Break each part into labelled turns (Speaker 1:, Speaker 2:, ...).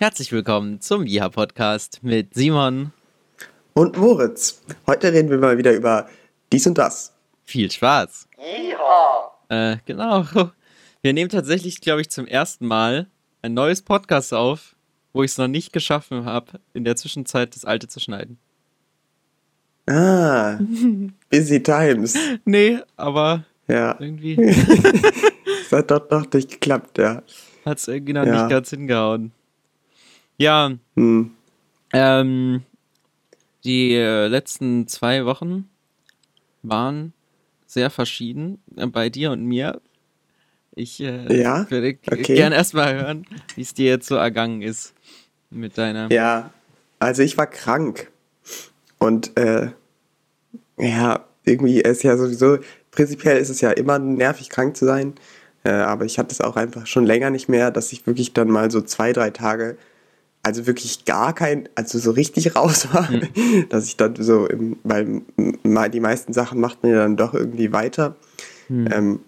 Speaker 1: Herzlich willkommen zum Jiha Podcast mit Simon
Speaker 2: und Moritz. Heute reden wir mal wieder über dies und das.
Speaker 1: Viel Spaß. Jiha. Äh, genau. Wir nehmen tatsächlich, glaube ich, zum ersten Mal ein neues Podcast auf, wo ich es noch nicht geschaffen habe, in der Zwischenzeit das alte zu schneiden.
Speaker 2: Ah, busy times.
Speaker 1: Nee, aber
Speaker 2: ja.
Speaker 1: irgendwie.
Speaker 2: das hat doch, doch nicht geklappt, ja.
Speaker 1: Hat es irgendwie noch ja. nicht ganz hingehauen. Ja. Hm. Ähm, die äh, letzten zwei Wochen waren sehr verschieden äh, bei dir und mir. Ich äh,
Speaker 2: ja?
Speaker 1: würde okay. gerne erstmal hören, wie es dir jetzt so ergangen ist mit deiner.
Speaker 2: Ja, also ich war krank. Und äh, ja, irgendwie ist ja sowieso, prinzipiell ist es ja immer nervig, krank zu sein. Aber ich hatte es auch einfach schon länger nicht mehr, dass ich wirklich dann mal so zwei, drei Tage also wirklich gar kein, also so richtig raus war, mhm. dass ich dann so, im, weil die meisten Sachen macht man ja dann doch irgendwie weiter. Mhm. Ähm,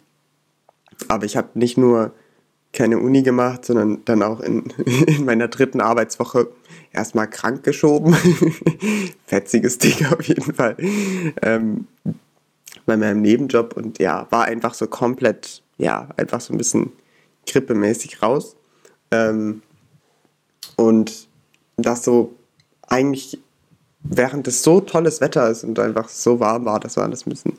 Speaker 2: aber ich habe nicht nur keine Uni gemacht, sondern dann auch in, in meiner dritten Arbeitswoche erstmal krank geschoben. Fetziges Ding auf jeden Fall. Ähm, bei meinem Nebenjob und ja, war einfach so komplett, ja, einfach so ein bisschen grippemäßig raus. Ähm, und das so eigentlich, während es so tolles Wetter ist und einfach so warm war, das war alles ein bisschen,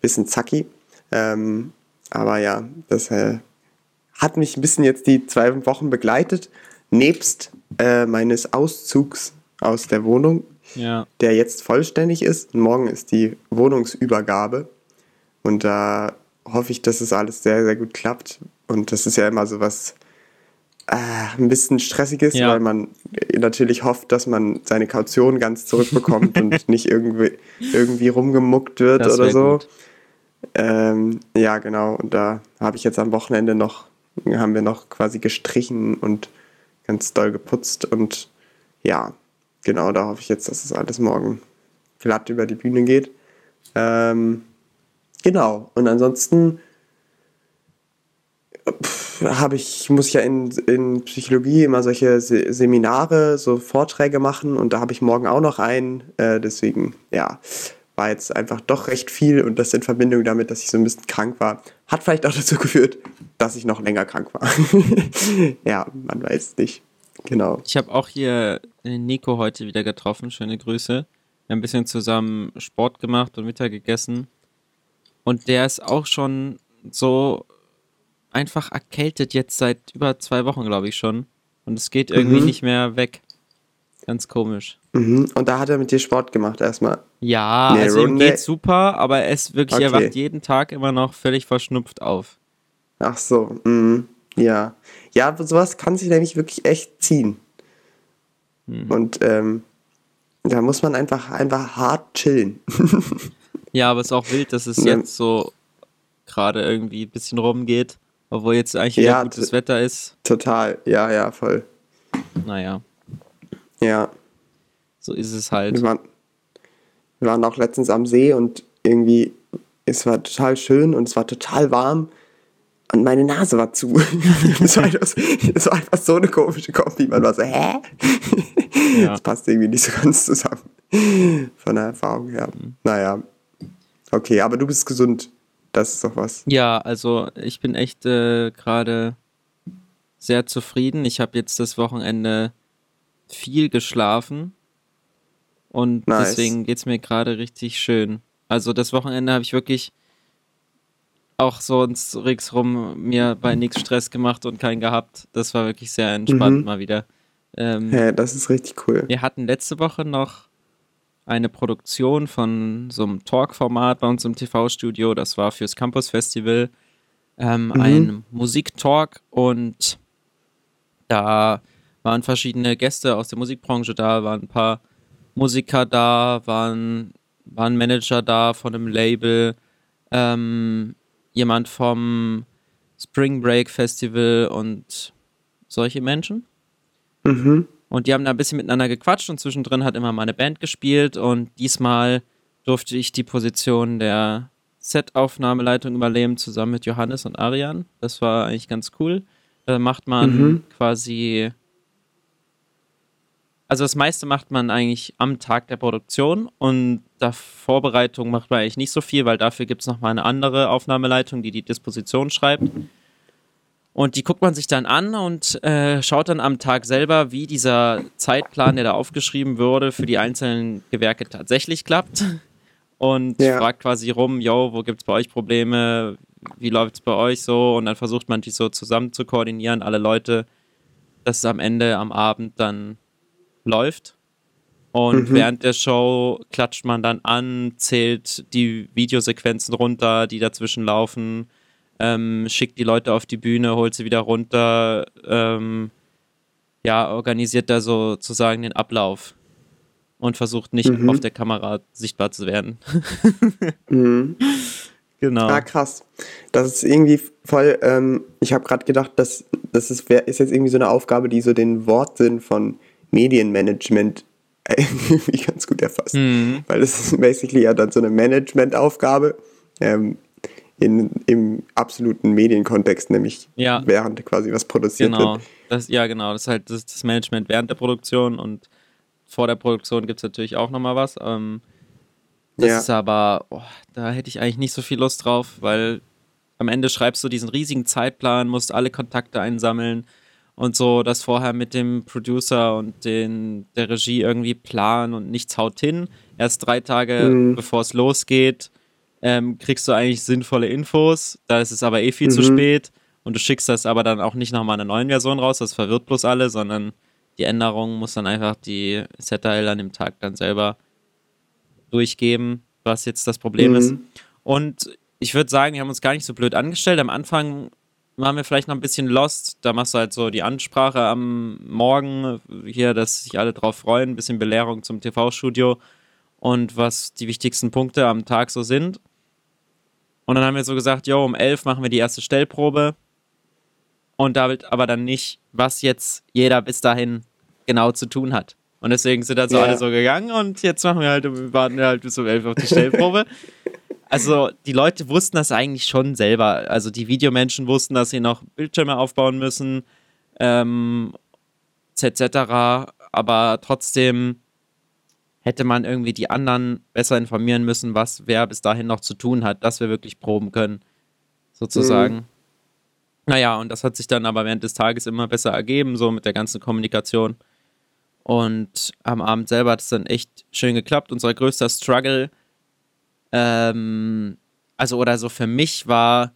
Speaker 2: bisschen zacki. Ähm, aber ja, das äh, hat mich ein bisschen jetzt die zwei Wochen begleitet, nebst äh, meines Auszugs aus der Wohnung,
Speaker 1: ja.
Speaker 2: der jetzt vollständig ist. morgen ist die Wohnungsübergabe. Und da hoffe ich, dass es alles sehr, sehr gut klappt. Und das ist ja immer so was ein bisschen stressig ist, ja. weil man natürlich hofft, dass man seine Kaution ganz zurückbekommt und nicht irgendwie, irgendwie rumgemuckt wird das oder so. Ähm, ja, genau. Und da habe ich jetzt am Wochenende noch, haben wir noch quasi gestrichen und ganz doll geputzt. Und ja, genau, da hoffe ich jetzt, dass es das alles morgen glatt über die Bühne geht. Ähm, genau. Und ansonsten habe ich, muss ich ja in, in Psychologie immer solche Se Seminare, so Vorträge machen und da habe ich morgen auch noch einen. Äh, deswegen, ja, war jetzt einfach doch recht viel und das in Verbindung damit, dass ich so ein bisschen krank war, hat vielleicht auch dazu geführt, dass ich noch länger krank war. ja, man weiß nicht. Genau.
Speaker 1: Ich habe auch hier äh, Nico heute wieder getroffen. Schöne Grüße. Wir haben ein bisschen zusammen Sport gemacht und Mittag gegessen. Und der ist auch schon so einfach erkältet jetzt seit über zwei Wochen, glaube ich schon. Und es geht irgendwie mhm. nicht mehr weg. Ganz komisch.
Speaker 2: Mhm. Und da hat er mit dir Sport gemacht erstmal.
Speaker 1: Ja, nee, also ihm geht's super, aber er ist wirklich, okay. er wacht jeden Tag immer noch völlig verschnupft auf.
Speaker 2: Ach so, mhm. ja. Ja, sowas kann sich nämlich wirklich echt ziehen. Mhm. Und ähm, da muss man einfach, einfach hart chillen.
Speaker 1: ja, aber es ist auch wild, dass es jetzt so gerade irgendwie ein bisschen rumgeht. Obwohl jetzt eigentlich ja, gutes Wetter ist.
Speaker 2: Total, ja, ja, voll.
Speaker 1: Naja.
Speaker 2: Ja.
Speaker 1: So ist es halt.
Speaker 2: Wir waren, wir waren auch letztens am See und irgendwie, es war total schön und es war total warm und meine Nase war zu. das, war einfach, das war einfach so eine komische Kombi. Man war so, hä? Ja. Das passt irgendwie nicht so ganz zusammen. Von der Erfahrung her. Mhm. Naja. Okay, aber du bist gesund. Das ist doch was.
Speaker 1: Ja, also ich bin echt äh, gerade sehr zufrieden. Ich habe jetzt das Wochenende viel geschlafen und nice. deswegen geht es mir gerade richtig schön. Also das Wochenende habe ich wirklich auch sonst ringsrum mir bei nichts Stress gemacht und keinen gehabt. Das war wirklich sehr entspannt mhm. mal wieder.
Speaker 2: Ähm, ja, das ist richtig cool.
Speaker 1: Wir hatten letzte Woche noch eine Produktion von so einem Talk-Format bei uns im TV-Studio. Das war fürs Campus Festival ähm, mhm. ein Musiktalk und da waren verschiedene Gäste aus der Musikbranche da, waren ein paar Musiker da, waren, waren Manager da von einem Label, ähm, jemand vom Spring Break Festival und solche Menschen. Mhm. Und die haben da ein bisschen miteinander gequatscht und zwischendrin hat immer meine Band gespielt und diesmal durfte ich die Position der Set-Aufnahmeleitung übernehmen, zusammen mit Johannes und Arian. Das war eigentlich ganz cool. Da macht man mhm. quasi also das meiste macht man eigentlich am Tag der Produktion und der Vorbereitung macht man eigentlich nicht so viel, weil dafür gibt es nochmal eine andere Aufnahmeleitung, die die Disposition schreibt. Und die guckt man sich dann an und äh, schaut dann am Tag selber, wie dieser Zeitplan, der da aufgeschrieben wurde, für die einzelnen Gewerke tatsächlich klappt. Und ja. fragt quasi rum, yo, wo gibt es bei euch Probleme? Wie läuft es bei euch so? Und dann versucht man die so zusammen zu koordinieren, alle Leute, dass es am Ende, am Abend dann läuft. Und mhm. während der Show klatscht man dann an, zählt die Videosequenzen runter, die dazwischen laufen ähm, schickt die Leute auf die Bühne, holt sie wieder runter, ähm, ja, organisiert da sozusagen den Ablauf und versucht nicht mhm. auf der Kamera sichtbar zu werden.
Speaker 2: mhm. Genau. Ah, krass. Das ist irgendwie voll, ähm, ich habe gerade gedacht, dass das ist, ist jetzt irgendwie so eine Aufgabe, die so den Wortsinn von Medienmanagement irgendwie ganz gut erfasst. Mhm. Weil es ist basically ja dann so eine Managementaufgabe. Ähm, in, im absoluten Medienkontext, nämlich ja. während quasi was produziert
Speaker 1: genau.
Speaker 2: wird.
Speaker 1: Das, ja, genau. Das ist halt das, das Management während der Produktion und vor der Produktion gibt es natürlich auch nochmal was. Ähm, das ja. ist aber, oh, da hätte ich eigentlich nicht so viel Lust drauf, weil am Ende schreibst du diesen riesigen Zeitplan, musst alle Kontakte einsammeln und so das vorher mit dem Producer und den, der Regie irgendwie planen und nichts haut hin. Erst drei Tage mhm. bevor es losgeht, ähm, kriegst du eigentlich sinnvolle Infos. Da ist es aber eh viel mhm. zu spät und du schickst das aber dann auch nicht nochmal in einer neuen Version raus, das verwirrt bloß alle, sondern die Änderungen muss dann einfach die ZL an dem Tag dann selber durchgeben, was jetzt das Problem mhm. ist. Und ich würde sagen, wir haben uns gar nicht so blöd angestellt. Am Anfang waren wir vielleicht noch ein bisschen lost. Da machst du halt so die Ansprache am Morgen hier, dass sich alle drauf freuen, ein bisschen Belehrung zum TV-Studio und was die wichtigsten Punkte am Tag so sind. Und dann haben wir so gesagt, jo, um elf machen wir die erste Stellprobe. Und da wird aber dann nicht, was jetzt jeder bis dahin genau zu tun hat. Und deswegen sind dann so ja. alle so gegangen und jetzt machen wir halt, wir warten halt bis um elf auf die Stellprobe. also die Leute wussten das eigentlich schon selber. Also die Videomenschen wussten, dass sie noch Bildschirme aufbauen müssen, ähm, etc. Aber trotzdem hätte man irgendwie die anderen besser informieren müssen, was wer bis dahin noch zu tun hat, dass wir wirklich proben können, sozusagen. Mhm. Naja, und das hat sich dann aber während des Tages immer besser ergeben, so mit der ganzen Kommunikation. Und am Abend selber hat es dann echt schön geklappt. Unser größter Struggle, ähm, also oder so für mich war,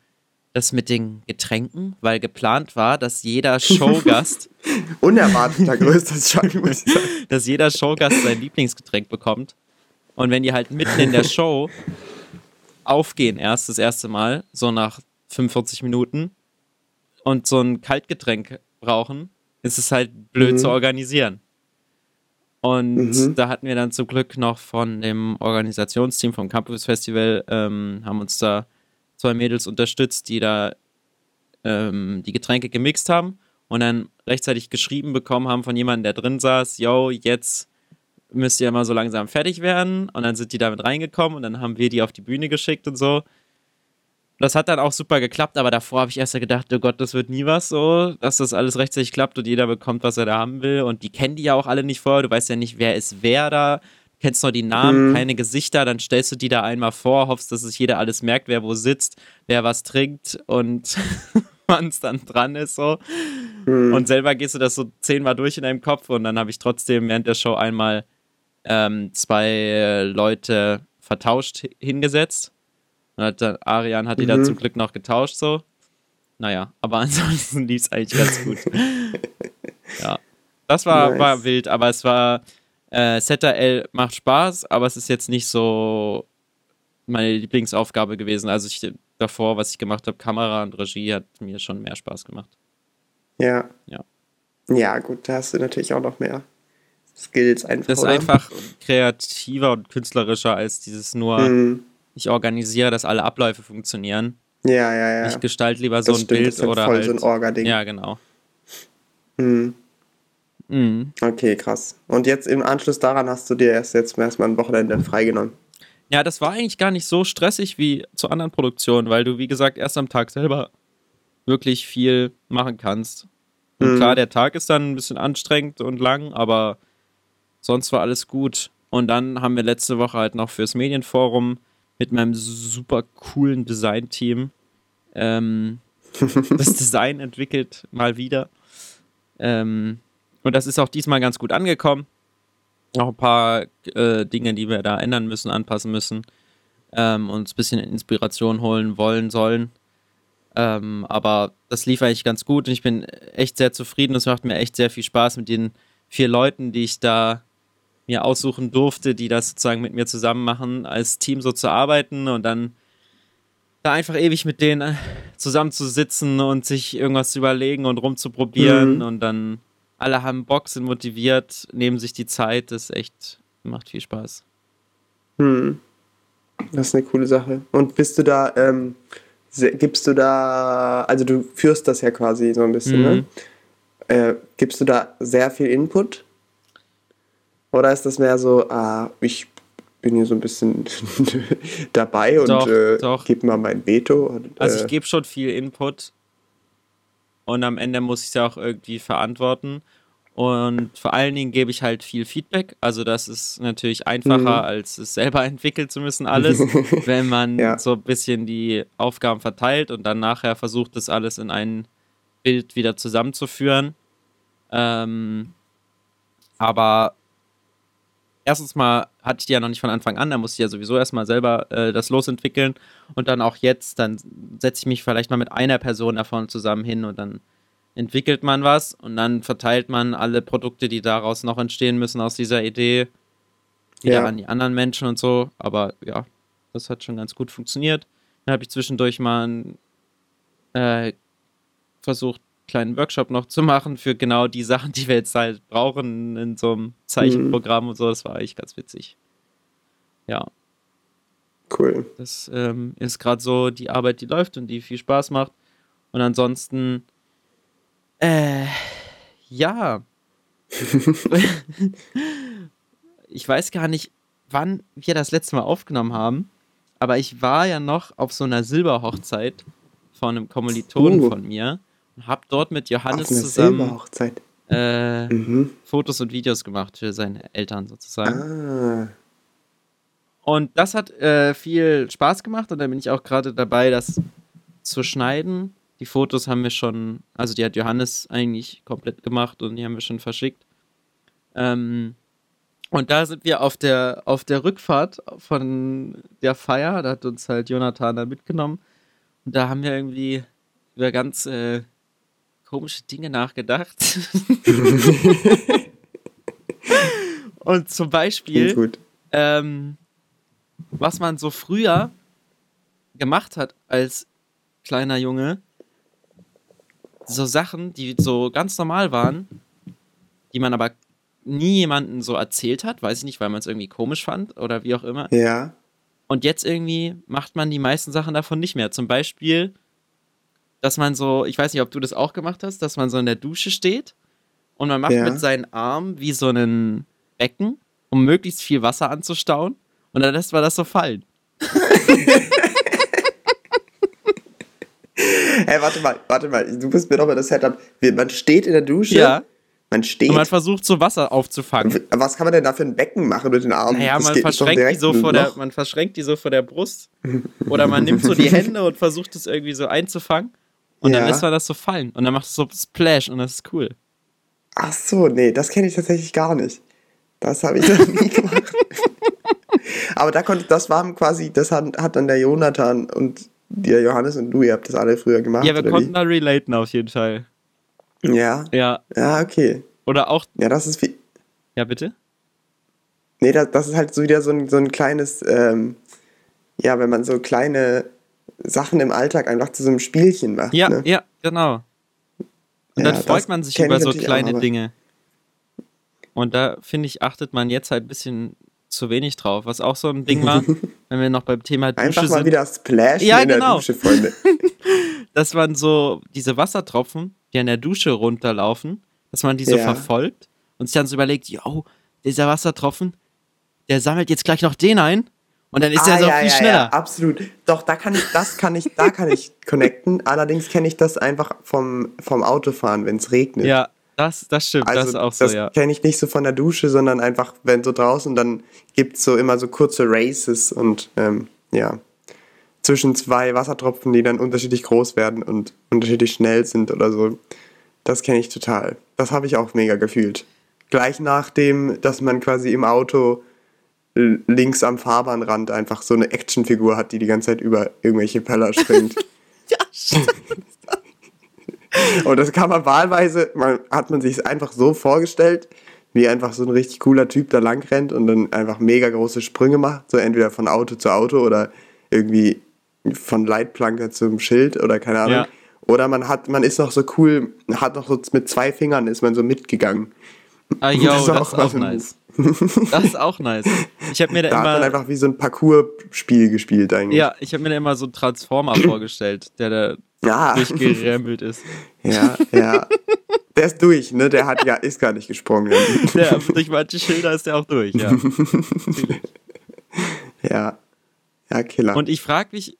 Speaker 1: das mit den Getränken, weil geplant war, dass jeder Showgast.
Speaker 2: Unerwarteter größter Struggle, muss ich sagen.
Speaker 1: Dass jeder Showgast sein Lieblingsgetränk bekommt. Und wenn die halt mitten in der Show aufgehen, erst das erste Mal, so nach 45 Minuten, und so ein Kaltgetränk brauchen, ist es halt blöd mhm. zu organisieren. Und mhm. da hatten wir dann zum Glück noch von dem Organisationsteam vom Campus Festival, ähm, haben uns da zwei Mädels unterstützt, die da ähm, die Getränke gemixt haben und dann rechtzeitig geschrieben bekommen haben von jemandem, der drin saß, yo, jetzt müsst ihr mal so langsam fertig werden. Und dann sind die damit reingekommen und dann haben wir die auf die Bühne geschickt und so. Das hat dann auch super geklappt, aber davor habe ich erst gedacht, oh Gott, das wird nie was so, dass das alles rechtzeitig klappt und jeder bekommt, was er da haben will. Und die kennen die ja auch alle nicht vorher. Du weißt ja nicht, wer ist wer da kennst nur die Namen, mhm. keine Gesichter, dann stellst du die da einmal vor, hoffst, dass sich jeder alles merkt, wer wo sitzt, wer was trinkt und wann es dann dran ist so. Mhm. Und selber gehst du das so zehnmal durch in deinem Kopf und dann habe ich trotzdem während der Show einmal ähm, zwei Leute vertauscht hingesetzt. Und hat dann, Arian hat die mhm. dann zum Glück noch getauscht so. Naja, aber ansonsten lief es eigentlich ganz gut. ja. Das war, nice. war wild, aber es war äh, ZRL macht Spaß, aber es ist jetzt nicht so meine Lieblingsaufgabe gewesen. Also ich, davor, was ich gemacht habe, Kamera und Regie, hat mir schon mehr Spaß gemacht.
Speaker 2: Ja.
Speaker 1: Ja.
Speaker 2: Ja, gut, da hast du natürlich auch noch mehr Skills
Speaker 1: einfach. Das ist oder? einfach kreativer und künstlerischer als dieses nur, mhm. ich organisiere, dass alle Abläufe funktionieren.
Speaker 2: Ja, ja, ja.
Speaker 1: Ich gestalte lieber das so ein stimmt, Bild das ist oder
Speaker 2: voll
Speaker 1: halt,
Speaker 2: so ein Orga-Ding.
Speaker 1: Ja, genau.
Speaker 2: Mhm.
Speaker 1: Mhm.
Speaker 2: Okay, krass. Und jetzt im Anschluss daran hast du dir erst jetzt erstmal ein Wochenende freigenommen.
Speaker 1: Ja, das war eigentlich gar nicht so stressig wie zu anderen Produktionen, weil du, wie gesagt, erst am Tag selber wirklich viel machen kannst. Und mhm. klar, der Tag ist dann ein bisschen anstrengend und lang, aber sonst war alles gut. Und dann haben wir letzte Woche halt noch fürs Medienforum mit meinem super coolen Design-Team ähm, das Design entwickelt, mal wieder. Ähm, und das ist auch diesmal ganz gut angekommen. Noch ein paar äh, Dinge, die wir da ändern müssen, anpassen müssen. Ähm, uns ein bisschen Inspiration holen wollen sollen. Ähm, aber das lief eigentlich ganz gut und ich bin echt sehr zufrieden. Es macht mir echt sehr viel Spaß mit den vier Leuten, die ich da mir aussuchen durfte, die das sozusagen mit mir zusammen machen, als Team so zu arbeiten und dann da einfach ewig mit denen zusammenzusitzen und sich irgendwas zu überlegen und rumzuprobieren mhm. und dann alle haben Bock, sind motiviert, nehmen sich die Zeit, das echt macht viel Spaß.
Speaker 2: Mhm. Das ist eine coole Sache. Und bist du da, ähm, gibst du da, also du führst das ja quasi so ein bisschen, ne? mhm. ne? Äh, gibst du da sehr viel Input? Oder ist das mehr so, ah, ich bin hier so ein bisschen dabei und doch, äh, gebe mal mein Veto? Und,
Speaker 1: also ich äh, gebe schon viel Input und am Ende muss ich es ja auch irgendwie verantworten. Und vor allen Dingen gebe ich halt viel Feedback. Also das ist natürlich einfacher, mhm. als es selber entwickeln zu müssen, alles, wenn man ja. so ein bisschen die Aufgaben verteilt und dann nachher versucht, das alles in ein Bild wieder zusammenzuführen. Ähm, aber erstens mal hatte ich die ja noch nicht von Anfang an, da musste ich ja sowieso erstmal selber äh, das losentwickeln. Und dann auch jetzt, dann setze ich mich vielleicht mal mit einer Person davon zusammen hin und dann entwickelt man was und dann verteilt man alle Produkte, die daraus noch entstehen müssen aus dieser Idee, wieder ja. an die anderen Menschen und so. Aber ja, das hat schon ganz gut funktioniert. Dann habe ich zwischendurch mal äh, versucht, kleinen Workshop noch zu machen für genau die Sachen, die wir jetzt halt brauchen in so einem Zeichenprogramm mhm. und so. Das war eigentlich ganz witzig. Ja.
Speaker 2: Cool.
Speaker 1: Das ähm, ist gerade so die Arbeit, die läuft und die viel Spaß macht. Und ansonsten äh, ja. ich weiß gar nicht, wann wir das letzte Mal aufgenommen haben, aber ich war ja noch auf so einer Silberhochzeit von einem Kommilitonen uh. von mir habe dort mit Johannes zusammen äh, mhm. Fotos und Videos gemacht für seine Eltern sozusagen. Ah. Und das hat äh, viel Spaß gemacht und da bin ich auch gerade dabei, das zu schneiden die Fotos haben wir schon, also die hat Johannes eigentlich komplett gemacht und die haben wir schon verschickt. Ähm, und da sind wir auf der, auf der Rückfahrt von der Feier, da hat uns halt Jonathan da mitgenommen. Und da haben wir irgendwie über ganz äh, komische Dinge nachgedacht. und zum Beispiel, ähm, was man so früher gemacht hat als kleiner Junge, so Sachen, die so ganz normal waren, die man aber nie jemanden so erzählt hat, weiß ich nicht, weil man es irgendwie komisch fand oder wie auch immer.
Speaker 2: Ja.
Speaker 1: Und jetzt irgendwie macht man die meisten Sachen davon nicht mehr. Zum Beispiel, dass man so, ich weiß nicht, ob du das auch gemacht hast, dass man so in der Dusche steht und man macht ja. mit seinen Armen wie so einen Becken, um möglichst viel Wasser anzustauen und dann lässt man das so fallen.
Speaker 2: hey, warte mal, warte mal, du bist mir doch mal das Setup. Man steht in der Dusche. Ja. Man steht. Und
Speaker 1: man versucht so Wasser aufzufangen.
Speaker 2: Was kann man denn da für ein Becken machen mit den Armen?
Speaker 1: Naja, man verschränkt, die so vor der, man verschränkt die so vor der Brust. Oder man nimmt so die Hände und versucht es irgendwie so einzufangen. Und ja. dann lässt man das so fallen. Und dann macht es so Splash und das ist cool.
Speaker 2: Ach so, nee, das kenne ich tatsächlich gar nicht. Das habe ich noch nie gemacht. Aber da konnte, das war quasi, das hat, hat dann der Jonathan und der Johannes und du, ihr habt das alle früher gemacht.
Speaker 1: Ja, wir konnten wie? da relaten auf jeden Fall.
Speaker 2: Ja.
Speaker 1: Ja.
Speaker 2: Ja, okay.
Speaker 1: Oder auch.
Speaker 2: Ja, das ist wie.
Speaker 1: Ja, bitte?
Speaker 2: Nee, das, das ist halt so wieder so ein, so ein kleines, ähm, ja, wenn man so kleine Sachen im Alltag einfach zu so einem Spielchen macht.
Speaker 1: Ja,
Speaker 2: ne?
Speaker 1: ja, genau. Und ja, dann freut man sich über so kleine auch, Dinge. Und da, finde ich, achtet man jetzt halt ein bisschen zu wenig drauf. Was auch so ein Ding war, wenn wir noch beim Thema
Speaker 2: Dusche Einfach mal sind. wieder Splash ja, in genau. der Dusche, Freunde.
Speaker 1: dass man so diese Wassertropfen, die an der Dusche runterlaufen, dass man die so ja. verfolgt und sich dann so überlegt, yo, dieser Wassertropfen, der sammelt jetzt gleich noch den ein und dann ist ah, der so ja, viel ja, schneller. Ja,
Speaker 2: absolut. Doch, da kann ich, das kann ich, da kann ich connecten. Allerdings kenne ich das einfach vom, vom Autofahren, wenn es regnet.
Speaker 1: Ja. Das, das stimmt,
Speaker 2: Also
Speaker 1: das ist auch so,
Speaker 2: das
Speaker 1: ja.
Speaker 2: kenne ich nicht so von der Dusche, sondern einfach, wenn so draußen, dann gibt es so immer so kurze Races und ähm, ja, zwischen zwei Wassertropfen, die dann unterschiedlich groß werden und unterschiedlich schnell sind oder so. Das kenne ich total. Das habe ich auch mega gefühlt. Gleich nachdem, dass man quasi im Auto links am Fahrbahnrand einfach so eine Actionfigur hat, die die ganze Zeit über irgendwelche Peller springt.
Speaker 1: Ja, stimmt.
Speaker 2: Und das kann man wahlweise, man, hat man sich einfach so vorgestellt, wie einfach so ein richtig cooler Typ da lang rennt und dann einfach mega große Sprünge macht, so entweder von Auto zu Auto oder irgendwie von Leitplanke zum Schild oder keine Ahnung.
Speaker 1: Ja.
Speaker 2: Oder man hat, man ist noch so cool, hat noch so mit zwei Fingern ist man so mitgegangen.
Speaker 1: Ah, yo,
Speaker 2: Das
Speaker 1: das
Speaker 2: ist
Speaker 1: ist
Speaker 2: auch
Speaker 1: auch,
Speaker 2: so ein
Speaker 1: nice. Das ist auch nice. Ich habe mir da,
Speaker 2: Da hat man
Speaker 1: immer,
Speaker 2: einfach wie so ein Parcours-Spiel gespielt eigentlich.
Speaker 1: ja, ich habe mir da immer so einen Transformer vorgestellt, der da
Speaker 2: Ja.
Speaker 1: durchgerempelt ist.
Speaker 2: Ja, ja. Der ist durch, ne? Der hat ja, ist gar nicht gesprungen.
Speaker 1: Der, durch manche Schilder ist der auch durch, ja.
Speaker 2: Ja. Ja, Killer.
Speaker 1: Und ich frage mich,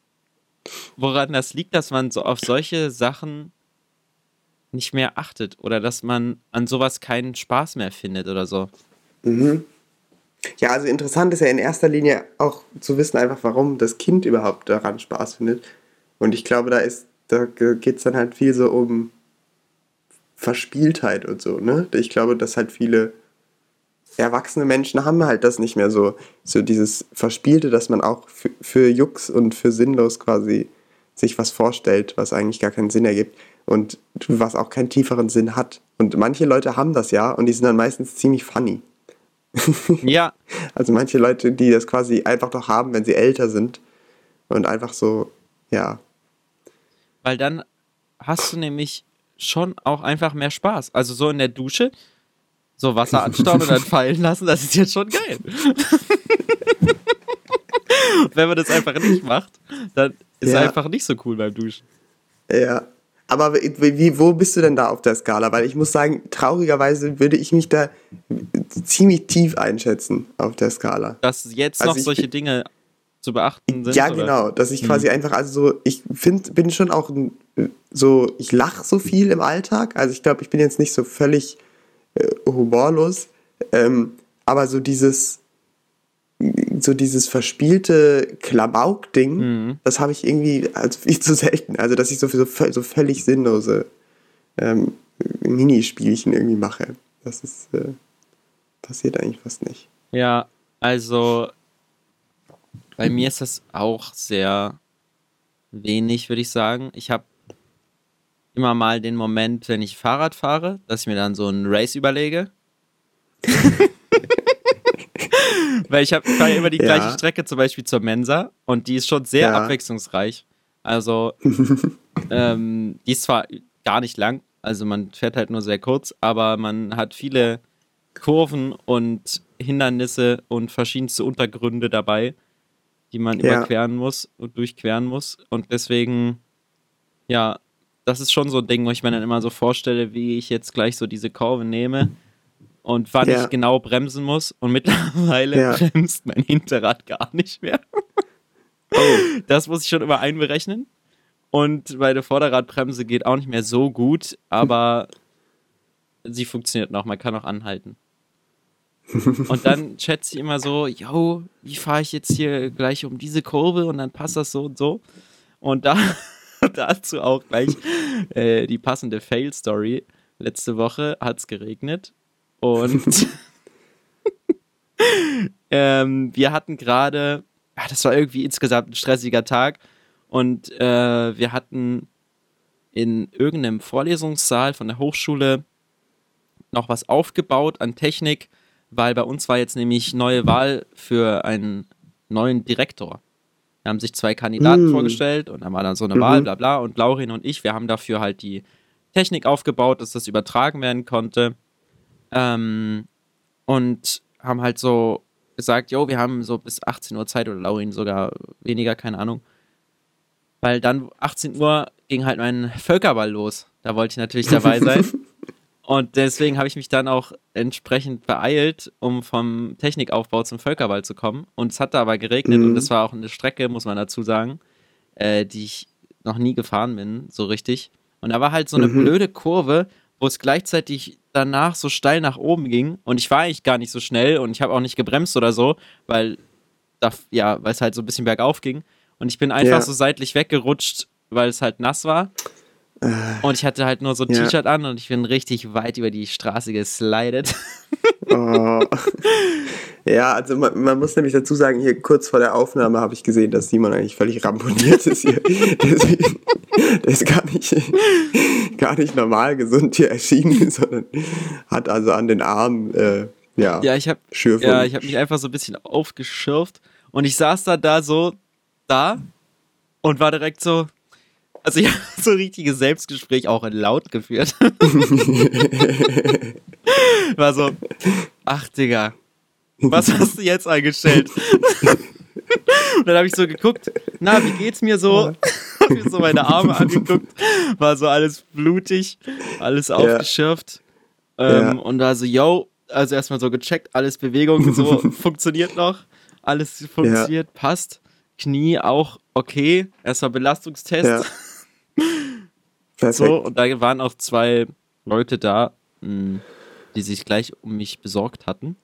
Speaker 1: woran das liegt, dass man so auf solche Sachen nicht mehr achtet oder dass man an sowas keinen Spaß mehr findet oder so.
Speaker 2: Ja, also interessant ist ja in erster Linie auch zu wissen, einfach warum das Kind überhaupt daran Spaß findet. Und ich glaube, da ist, da geht es dann halt viel so um Verspieltheit und so, ne? Ich glaube, dass halt viele erwachsene Menschen haben halt das nicht mehr so, so dieses Verspielte, dass man auch für, für Jux und für sinnlos quasi sich was vorstellt, was eigentlich gar keinen Sinn ergibt und was auch keinen tieferen Sinn hat. Und manche Leute haben das ja und die sind dann meistens ziemlich funny.
Speaker 1: Ja,
Speaker 2: Also manche Leute, die das quasi einfach doch haben, wenn sie älter sind und einfach so, ja,
Speaker 1: weil dann hast du nämlich schon auch einfach mehr Spaß. Also so in der Dusche, so Wasser anstauen und dann fallen lassen, das ist jetzt schon geil. Wenn man das einfach nicht macht, dann ist
Speaker 2: Ja.
Speaker 1: einfach nicht so cool beim Duschen.
Speaker 2: ja. Aber wie, wo bist du denn da auf der Skala? Weil ich muss sagen, traurigerweise würde ich mich da ziemlich tief einschätzen auf der Skala.
Speaker 1: Dass jetzt
Speaker 2: Also
Speaker 1: noch solche Dinge zu beachten sind.
Speaker 2: Ja,
Speaker 1: oder?
Speaker 2: genau, dass ich quasi einfach, also so, ich find, bin schon auch so, ich lache so viel im Alltag. Also ich glaube, ich bin jetzt nicht so völlig äh, humorlos, ähm, aber so dieses, so dieses verspielte Klamauk-Ding,
Speaker 1: Mhm.
Speaker 2: das habe ich irgendwie also viel zu selten. Also, dass ich so, so, so völlig sinnlose ähm, Minispielchen irgendwie mache. Das ist, äh, passiert eigentlich fast nicht.
Speaker 1: Ja, also bei mir ist das auch sehr wenig, würde ich sagen. Ich habe immer mal den Moment, wenn ich Fahrrad fahre, dass ich mir dann so ein Race überlege. Weil ich habe fahre immer die
Speaker 2: Ja.
Speaker 1: gleiche Strecke, zum Beispiel zur Mensa, und die ist schon sehr
Speaker 2: Ja.
Speaker 1: abwechslungsreich. Also, ähm, die ist zwar gar nicht lang, also man fährt halt nur sehr kurz, aber man hat viele Kurven und Hindernisse und verschiedenste Untergründe dabei, die man
Speaker 2: Ja.
Speaker 1: überqueren muss und durchqueren muss. Und deswegen, ja, das ist schon so ein Ding, wo ich mir dann immer so vorstelle, wie ich jetzt gleich so diese Kurve nehme und wann
Speaker 2: Ja.
Speaker 1: ich genau bremsen muss. Und mittlerweile
Speaker 2: Ja.
Speaker 1: bremst mein Hinterrad gar nicht mehr.
Speaker 2: Oh,
Speaker 1: Das muss ich schon immer einberechnen. Und meine Vorderradbremse geht auch nicht mehr so gut, aber sie funktioniert noch, man kann auch anhalten. Und dann schätze ich immer so, yo, wie fahre ich jetzt hier gleich um diese Kurve und dann passt das so und so. Und da dazu auch gleich äh, die passende Fail-Story. Letzte Woche hat es geregnet und ähm, wir hatten gerade, ja, das war irgendwie insgesamt ein stressiger Tag und äh, wir hatten in irgendeinem Vorlesungssaal von der Hochschule noch was aufgebaut an Technik, weil bei uns war jetzt nämlich neue Wahl für einen neuen Direktor. Da haben sich zwei Kandidaten
Speaker 2: Mm.
Speaker 1: vorgestellt und dann war dann so eine
Speaker 2: Mhm.
Speaker 1: Wahl, bla bla. Und Laurin und ich, wir haben dafür halt die Technik aufgebaut, dass das übertragen werden konnte. Ähm, und haben halt so gesagt, jo, wir haben so bis 18 Uhr Zeit oder Laurin sogar weniger, keine Ahnung. Weil dann 18 Uhr ging halt mein Völkerball los. Da wollte ich natürlich dabei sein. Und deswegen habe ich mich dann auch entsprechend beeilt, um vom Technikaufbau zum Völkerball zu kommen. Und es hatte aber geregnet
Speaker 2: Mhm.
Speaker 1: und es war auch eine Strecke, muss man dazu sagen, äh, die ich noch nie gefahren bin, so richtig. Und da war halt so eine
Speaker 2: Mhm.
Speaker 1: blöde Kurve, wo es gleichzeitig danach so steil nach oben ging und ich war eigentlich gar nicht so schnell und ich habe auch nicht gebremst oder so, weil ja, weil es halt so ein bisschen bergauf ging und ich bin einfach
Speaker 2: Ja.
Speaker 1: so seitlich weggerutscht, weil es halt nass war
Speaker 2: Äh,
Speaker 1: und ich hatte halt nur so ein
Speaker 2: Ja.
Speaker 1: T-Shirt an und ich bin richtig weit über die Straße geslidet.
Speaker 2: oh. Ja, also man, man muss nämlich dazu sagen, hier kurz vor der Aufnahme habe ich gesehen, dass Simon eigentlich völlig ramponiert ist hier. Deswegen, der ist gar nicht, gar nicht normal gesund hier erschienen, sondern hat also an den Armen, äh, ja,
Speaker 1: Ja, ich habe ja, ich habe mich einfach so ein bisschen aufgeschürft und ich saß dann da so da und war direkt so also ich habe so ein richtiges Selbstgespräch auch in laut geführt. war so ach Digga, was hast du jetzt eingestellt? und dann habe ich so geguckt, na, wie geht's mir so? hab mir so meine Arme angeguckt, war so alles blutig, alles aufgeschürft. Ähm,
Speaker 2: Ja.
Speaker 1: Und da so, yo, also erstmal so gecheckt, alles Bewegung so funktioniert noch, alles funktioniert, passt. Knie auch okay, erstmal Belastungstest.
Speaker 2: Perfekt.
Speaker 1: So, und da waren auch zwei Leute da, mh, die sich gleich um mich besorgt hatten.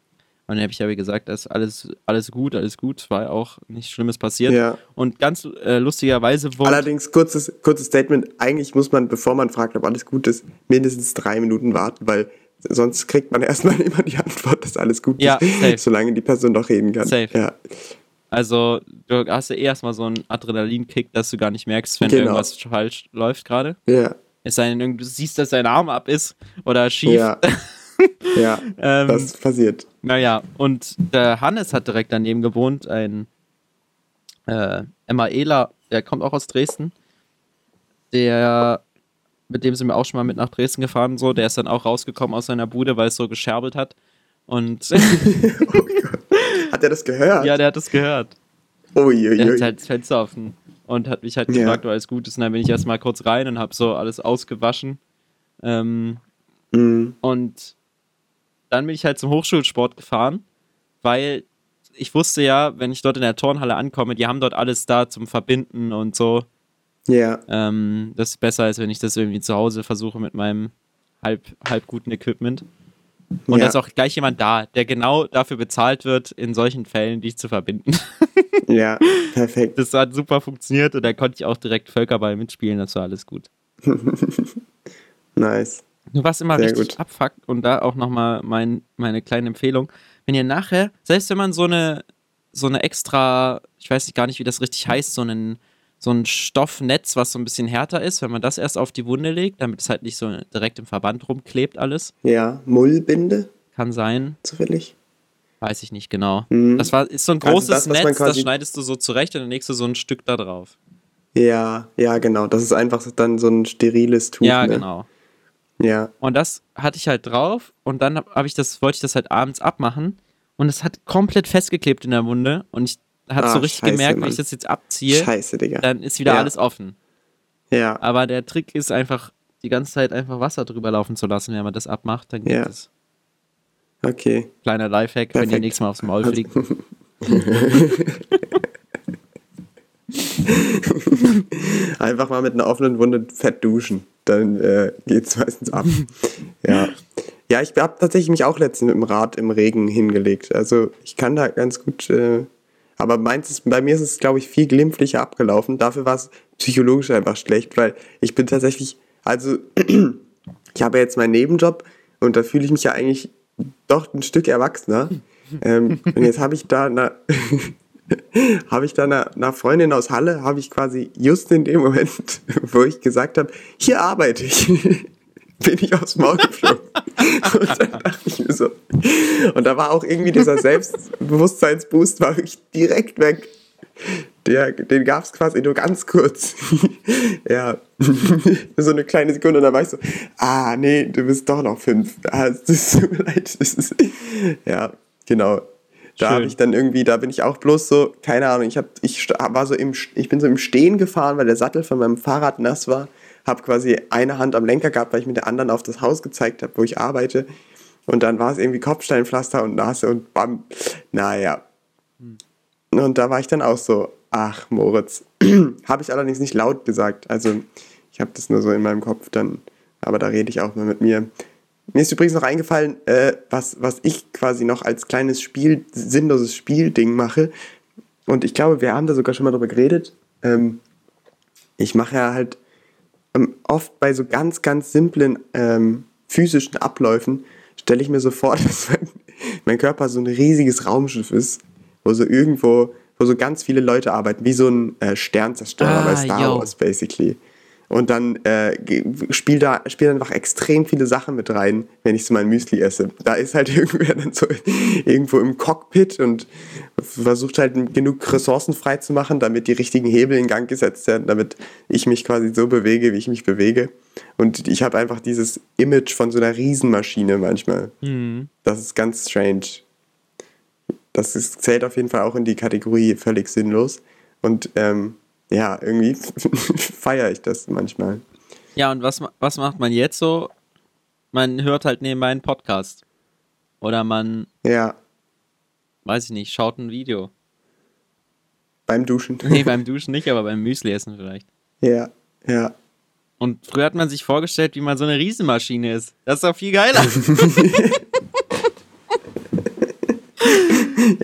Speaker 1: Und dann habe ich aber gesagt, dass alles, alles gut, alles gut, war auch nichts Schlimmes passiert.
Speaker 2: Ja.
Speaker 1: Und ganz äh, lustigerweise wurde.
Speaker 2: Allerdings, kurzes, kurzes Statement, eigentlich muss man, bevor man fragt, ob alles gut ist, mindestens drei Minuten warten, weil sonst kriegt man erstmal immer die Antwort, dass alles gut
Speaker 1: Ja,
Speaker 2: ist,
Speaker 1: safe.
Speaker 2: solange die Person noch reden kann.
Speaker 1: Safe.
Speaker 2: Ja.
Speaker 1: Also, du hast ja eh erstmal so einen Adrenalinkick, dass du gar nicht merkst, wenn
Speaker 2: Genau.
Speaker 1: irgendwas falsch läuft gerade.
Speaker 2: Ja.
Speaker 1: Es sei denn, du siehst, dass dein Arm ab ist oder schief.
Speaker 2: Ja. ja,
Speaker 1: ähm,
Speaker 2: das passiert.
Speaker 1: Naja, und der Hannes hat direkt daneben gewohnt, ein äh, MAEler, der kommt auch aus Dresden. Der, mit dem sind wir auch schon mal mit nach Dresden gefahren, so, der ist dann auch rausgekommen aus seiner Bude, weil es so gescherbelt hat. Und
Speaker 2: Hat er das gehört?
Speaker 1: ja, der hat es gehört.
Speaker 2: Uiuiui.
Speaker 1: Der hat halt das Fenster offen und hat mich halt
Speaker 2: Ja.
Speaker 1: gefragt, ob alles gut ist. Und dann bin ich erstmal kurz rein und habe so alles ausgewaschen. Ähm,
Speaker 2: Mhm.
Speaker 1: Und dann bin ich halt zum Hochschulsport gefahren, weil ich wusste ja, wenn ich dort in der Turnhalle ankomme, die haben dort alles da zum Verbinden und so.
Speaker 2: Ja,
Speaker 1: Ähm, das ist besser, als wenn ich das irgendwie zu Hause versuche mit meinem halb, halb guten Equipment. Und
Speaker 2: Ja.
Speaker 1: da ist auch gleich jemand da, der genau dafür bezahlt wird, in solchen Fällen dich zu verbinden.
Speaker 2: ja, perfekt.
Speaker 1: Das hat super funktioniert und da konnte ich auch direkt Völkerball mitspielen, das war alles gut.
Speaker 2: Nice.
Speaker 1: Nur was immer
Speaker 2: Sehr
Speaker 1: richtig
Speaker 2: gut.
Speaker 1: abfuckt und da auch nochmal mein, meine kleine Empfehlung, wenn ihr nachher, selbst wenn man so eine, so eine extra, ich weiß nicht gar nicht, wie das richtig heißt, so einen, so ein Stoffnetz, was so ein bisschen härter ist, wenn man das erst auf die Wunde legt, damit es halt nicht so direkt im Verband rumklebt alles,
Speaker 2: Ja, Mullbinde,
Speaker 1: kann sein,
Speaker 2: zufällig.
Speaker 1: weiß ich nicht genau.
Speaker 2: Mhm.
Speaker 1: Das war, ist so ein
Speaker 2: Also
Speaker 1: großes
Speaker 2: das, was man
Speaker 1: Netz, das schneidest du so zurecht und dann legst du so ein Stück da drauf.
Speaker 2: Ja, ja, genau. Das ist einfach dann so ein steriles Tuch.
Speaker 1: ja,
Speaker 2: ne?
Speaker 1: genau.
Speaker 2: Ja,
Speaker 1: Und das hatte ich halt drauf und dann hab, hab ich das, wollte ich das halt abends abmachen und es hat komplett festgeklebt in der Wunde und ich habe
Speaker 2: Ah,
Speaker 1: so richtig
Speaker 2: scheiße,
Speaker 1: gemerkt, wenn ich das jetzt abziehe,
Speaker 2: scheiße, Digga.
Speaker 1: dann ist wieder
Speaker 2: Ja.
Speaker 1: alles offen.
Speaker 2: Ja,
Speaker 1: Aber der Trick ist einfach, die ganze Zeit einfach Wasser drüber laufen zu lassen, wenn man das abmacht, dann geht
Speaker 2: Ja.
Speaker 1: es.
Speaker 2: okay.
Speaker 1: Kleiner Lifehack, wenn ihr
Speaker 2: Perfekt.
Speaker 1: nächstes Mal aufs Maul fliegt.
Speaker 2: Einfach mal mit einer offenen Wunde fett duschen. Dann äh, geht's meistens ab. ja. Ja, ich habe tatsächlich mich auch letztens mit dem Rad im Regen hingelegt. Also ich kann da ganz gut. Äh, aber meins bei mir ist es, glaube ich, viel glimpflicher abgelaufen. Dafür war es psychologisch einfach schlecht, weil ich bin tatsächlich, also ich habe jetzt meinen Nebenjob und da fühle ich mich ja eigentlich doch ein Stück erwachsener. ähm, und jetzt habe ich da eine, habe einer, einer Freundin aus Halle, habe ich quasi just in dem Moment, wo ich gesagt habe, hier arbeite ich, bin ich aufs Maul geflogen. Und dann dachte ich mir so, und da war auch irgendwie dieser Selbstbewusstseinsboost, war wirklich direkt weg. Der, den gab es quasi nur ganz kurz. ja, so eine kleine Sekunde und dann war ich so, ah, nee, du bist doch noch fünf. Ah, es tut mir leid. Ist, ja, genau. Da habe ich dann irgendwie, da bin ich auch bloß so, keine Ahnung, ich, hab, ich war so im, ich bin so im Stehen gefahren, weil der Sattel von meinem Fahrrad nass war. Habe quasi eine Hand am Lenker gehabt, weil ich mit der anderen auf das Haus gezeigt habe, wo ich arbeite. Und dann war es irgendwie Kopfsteinpflaster und Nase und bam. Naja. Und da war ich dann auch so, ach Moritz. habe ich allerdings nicht laut gesagt. Also ich habe das nur so in meinem Kopf dann, aber da rede ich auch mal mit mir. Mir ist übrigens noch eingefallen, äh, was, was ich quasi noch als kleines Spiel, sinnloses Spielding mache. Und ich glaube, wir haben da sogar schon mal drüber geredet. Ähm, ich mache ja halt ähm, oft bei so ganz, ganz simplen ähm, physischen Abläufen, stelle ich mir so vor, dass mein, mein Körper so ein riesiges Raumschiff ist, wo so irgendwo, wo so ganz viele Leute arbeiten, wie so ein äh, Sternzerstörer
Speaker 1: Ah,
Speaker 2: bei Star
Speaker 1: yo.
Speaker 2: Wars, basically. Und dann äh, spiel da spiel einfach extrem viele Sachen mit rein, wenn ich so mein Müsli esse. Da ist halt irgendwer dann so irgendwo im Cockpit und versucht halt genug Ressourcen freizumachen, damit die richtigen Hebel in Gang gesetzt werden, damit ich mich quasi so bewege, wie ich mich bewege. Und ich habe einfach dieses Image von so einer Riesenmaschine manchmal. Das ist ganz strange. Das ist, zählt auf jeden Fall auch in die Kategorie völlig sinnlos. Und ähm, ja, irgendwie feiere ich das manchmal.
Speaker 1: Ja, und was, was macht man jetzt so? Man hört halt nebenbei einen Podcast. Oder man,
Speaker 2: Ja,
Speaker 1: weiß ich nicht, schaut ein Video.
Speaker 2: beim Duschen.
Speaker 1: Nee, beim Duschen nicht, aber beim Müsli essen vielleicht.
Speaker 2: Ja, ja.
Speaker 1: Und früher hat man sich vorgestellt, wie man so eine Riesenmaschine ist. Das ist doch viel geiler.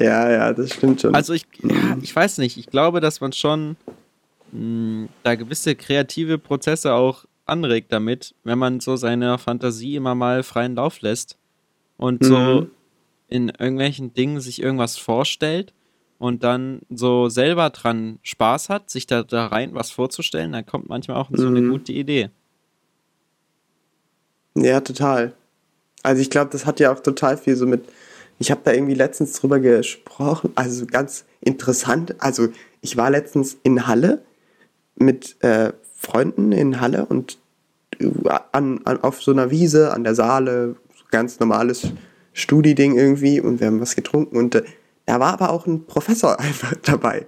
Speaker 2: Ja, ja, das stimmt schon.
Speaker 1: Also ich, ja, ich weiß nicht, ich glaube, dass man schon mh, da gewisse kreative Prozesse auch anregt damit, wenn man so seine Fantasie immer mal freien Lauf lässt und so
Speaker 2: Mhm.
Speaker 1: in irgendwelchen Dingen sich irgendwas vorstellt und dann so selber dran Spaß hat, sich da, da rein was vorzustellen, dann kommt manchmal auch so eine
Speaker 2: Mhm.
Speaker 1: gute Idee.
Speaker 2: Ja, total. Also ich glaube, das hat ja auch total viel so mit. Ich habe da irgendwie letztens drüber gesprochen, also ganz interessant. Also ich war letztens in Halle mit äh, Freunden in Halle und äh, an, an, auf so einer Wiese an der Saale, ganz normales Studi-Ding irgendwie und wir haben was getrunken und äh, da war aber auch ein Professor einfach dabei.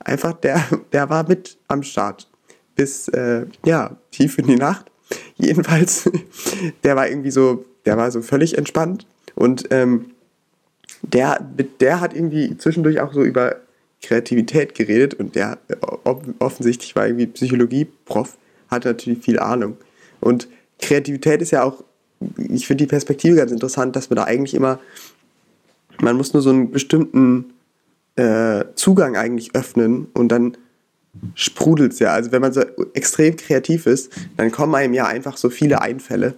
Speaker 2: Einfach der, der war mit am Start bis äh, ja tief in die Nacht. Jedenfalls, der war irgendwie so, der war so völlig entspannt und ähm, der, der hat irgendwie zwischendurch auch so über Kreativität geredet und der off- offensichtlich war irgendwie Psychologie-Prof, hat natürlich viel Ahnung. Und Kreativität ist ja auch, ich finde die Perspektive ganz interessant, dass man da eigentlich immer, man muss nur so einen bestimmten äh, Zugang eigentlich öffnen und dann sprudelt es ja. Also wenn man so extrem kreativ ist, dann kommen einem ja einfach so viele Einfälle.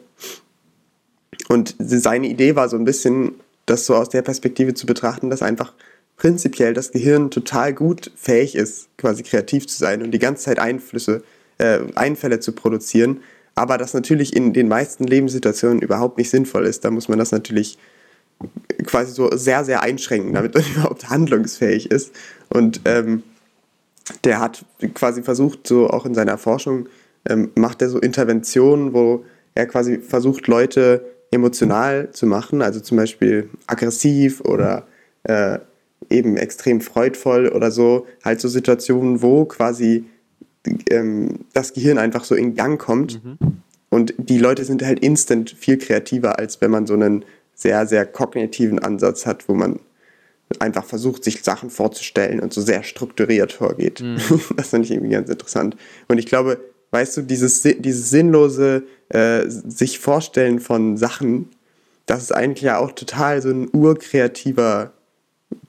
Speaker 2: Und seine Idee war so ein bisschen, das so aus der Perspektive zu betrachten, dass einfach prinzipiell das Gehirn total gut fähig ist, quasi kreativ zu sein und die ganze Zeit Einflüsse, äh, Einfälle zu produzieren, aber das natürlich in den meisten Lebenssituationen überhaupt nicht sinnvoll ist. Da muss man das natürlich quasi so sehr, sehr einschränken, damit man überhaupt handlungsfähig ist. Und ähm, der hat quasi versucht, so auch in seiner Forschung, ähm, macht er so Interventionen, wo er quasi versucht, Leute emotional zu machen, also zum Beispiel aggressiv oder äh, eben extrem freudvoll oder so, halt so Situationen, wo quasi ähm, das Gehirn einfach so in Gang kommt und die Leute sind halt instant viel kreativer, als wenn man so einen sehr, sehr kognitiven Ansatz hat, wo man einfach versucht, sich Sachen vorzustellen und so sehr strukturiert vorgeht. Das finde ich irgendwie ganz interessant. Und ich glaube, weißt du, dieses, dieses sinnlose äh, sich vorstellen von Sachen, das ist eigentlich ja auch total so ein urkreativer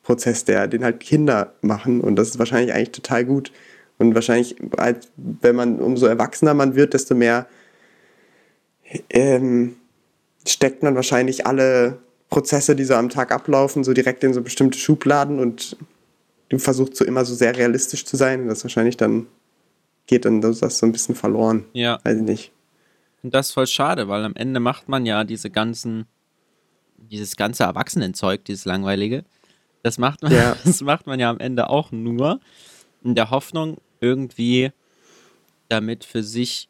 Speaker 2: Prozess, der, den halt Kinder machen. Und das ist wahrscheinlich eigentlich total gut. Und wahrscheinlich, als, wenn man umso erwachsener man wird, desto mehr ähm, steckt man wahrscheinlich alle Prozesse, die so am Tag ablaufen, so direkt in so bestimmte Schubladen und du versuchst so immer so sehr realistisch zu sein und das wahrscheinlich dann geht dann das so ein bisschen verloren.
Speaker 1: Ja.
Speaker 2: Weiß ich nicht.
Speaker 1: Und das ist voll schade, weil am Ende macht man ja diese ganzen, dieses ganze Erwachsenenzeug, dieses langweilige, das macht man,
Speaker 2: Ja.
Speaker 1: das macht man ja am Ende auch nur in der Hoffnung, irgendwie damit für sich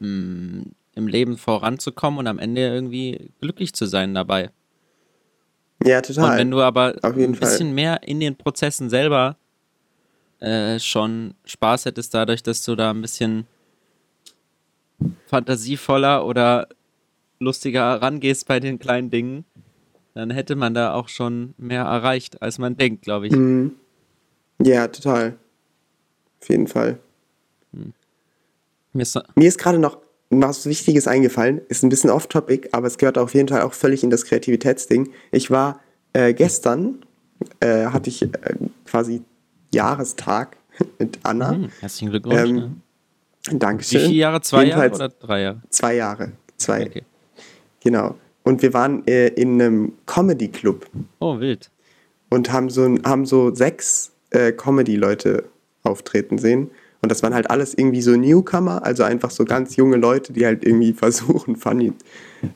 Speaker 1: mh, im Leben voranzukommen und am Ende irgendwie glücklich zu sein dabei.
Speaker 2: Ja, total.
Speaker 1: Und wenn du aber ein bisschen
Speaker 2: Fall.
Speaker 1: mehr in den Prozessen selber äh, schon Spaß hättest, dadurch, dass du da ein bisschen fantasievoller oder lustiger rangehst bei den kleinen Dingen, dann hätte man da auch schon mehr erreicht, als man denkt, glaube ich.
Speaker 2: Mhm. Ja, total. Auf jeden Fall.
Speaker 1: Mir ist,
Speaker 2: Mir ist gerade noch was Wichtiges eingefallen. Ist ein bisschen off-topic, aber es gehört auf jeden Fall auch völlig in das Kreativitätsding. Ich war äh, gestern, äh, hatte ich äh, quasi Jahrestag mit Anna.
Speaker 1: Hm, herzlichen Glückwunsch.
Speaker 2: Ähm,
Speaker 1: ne?
Speaker 2: Dankeschön.
Speaker 1: Wie viele Jahre? Zwei Jahre
Speaker 2: Jedenfalls
Speaker 1: oder drei Jahre?
Speaker 2: Zwei Jahre. Zwei.
Speaker 1: Okay.
Speaker 2: Genau. Und wir waren äh, in einem Comedy-Club
Speaker 1: Oh, wild.
Speaker 2: und haben so, haben so sechs äh, Comedy-Leute auftreten sehen. Und das waren halt alles irgendwie so Newcomer, also einfach so ganz junge Leute, die halt irgendwie versuchen, funny,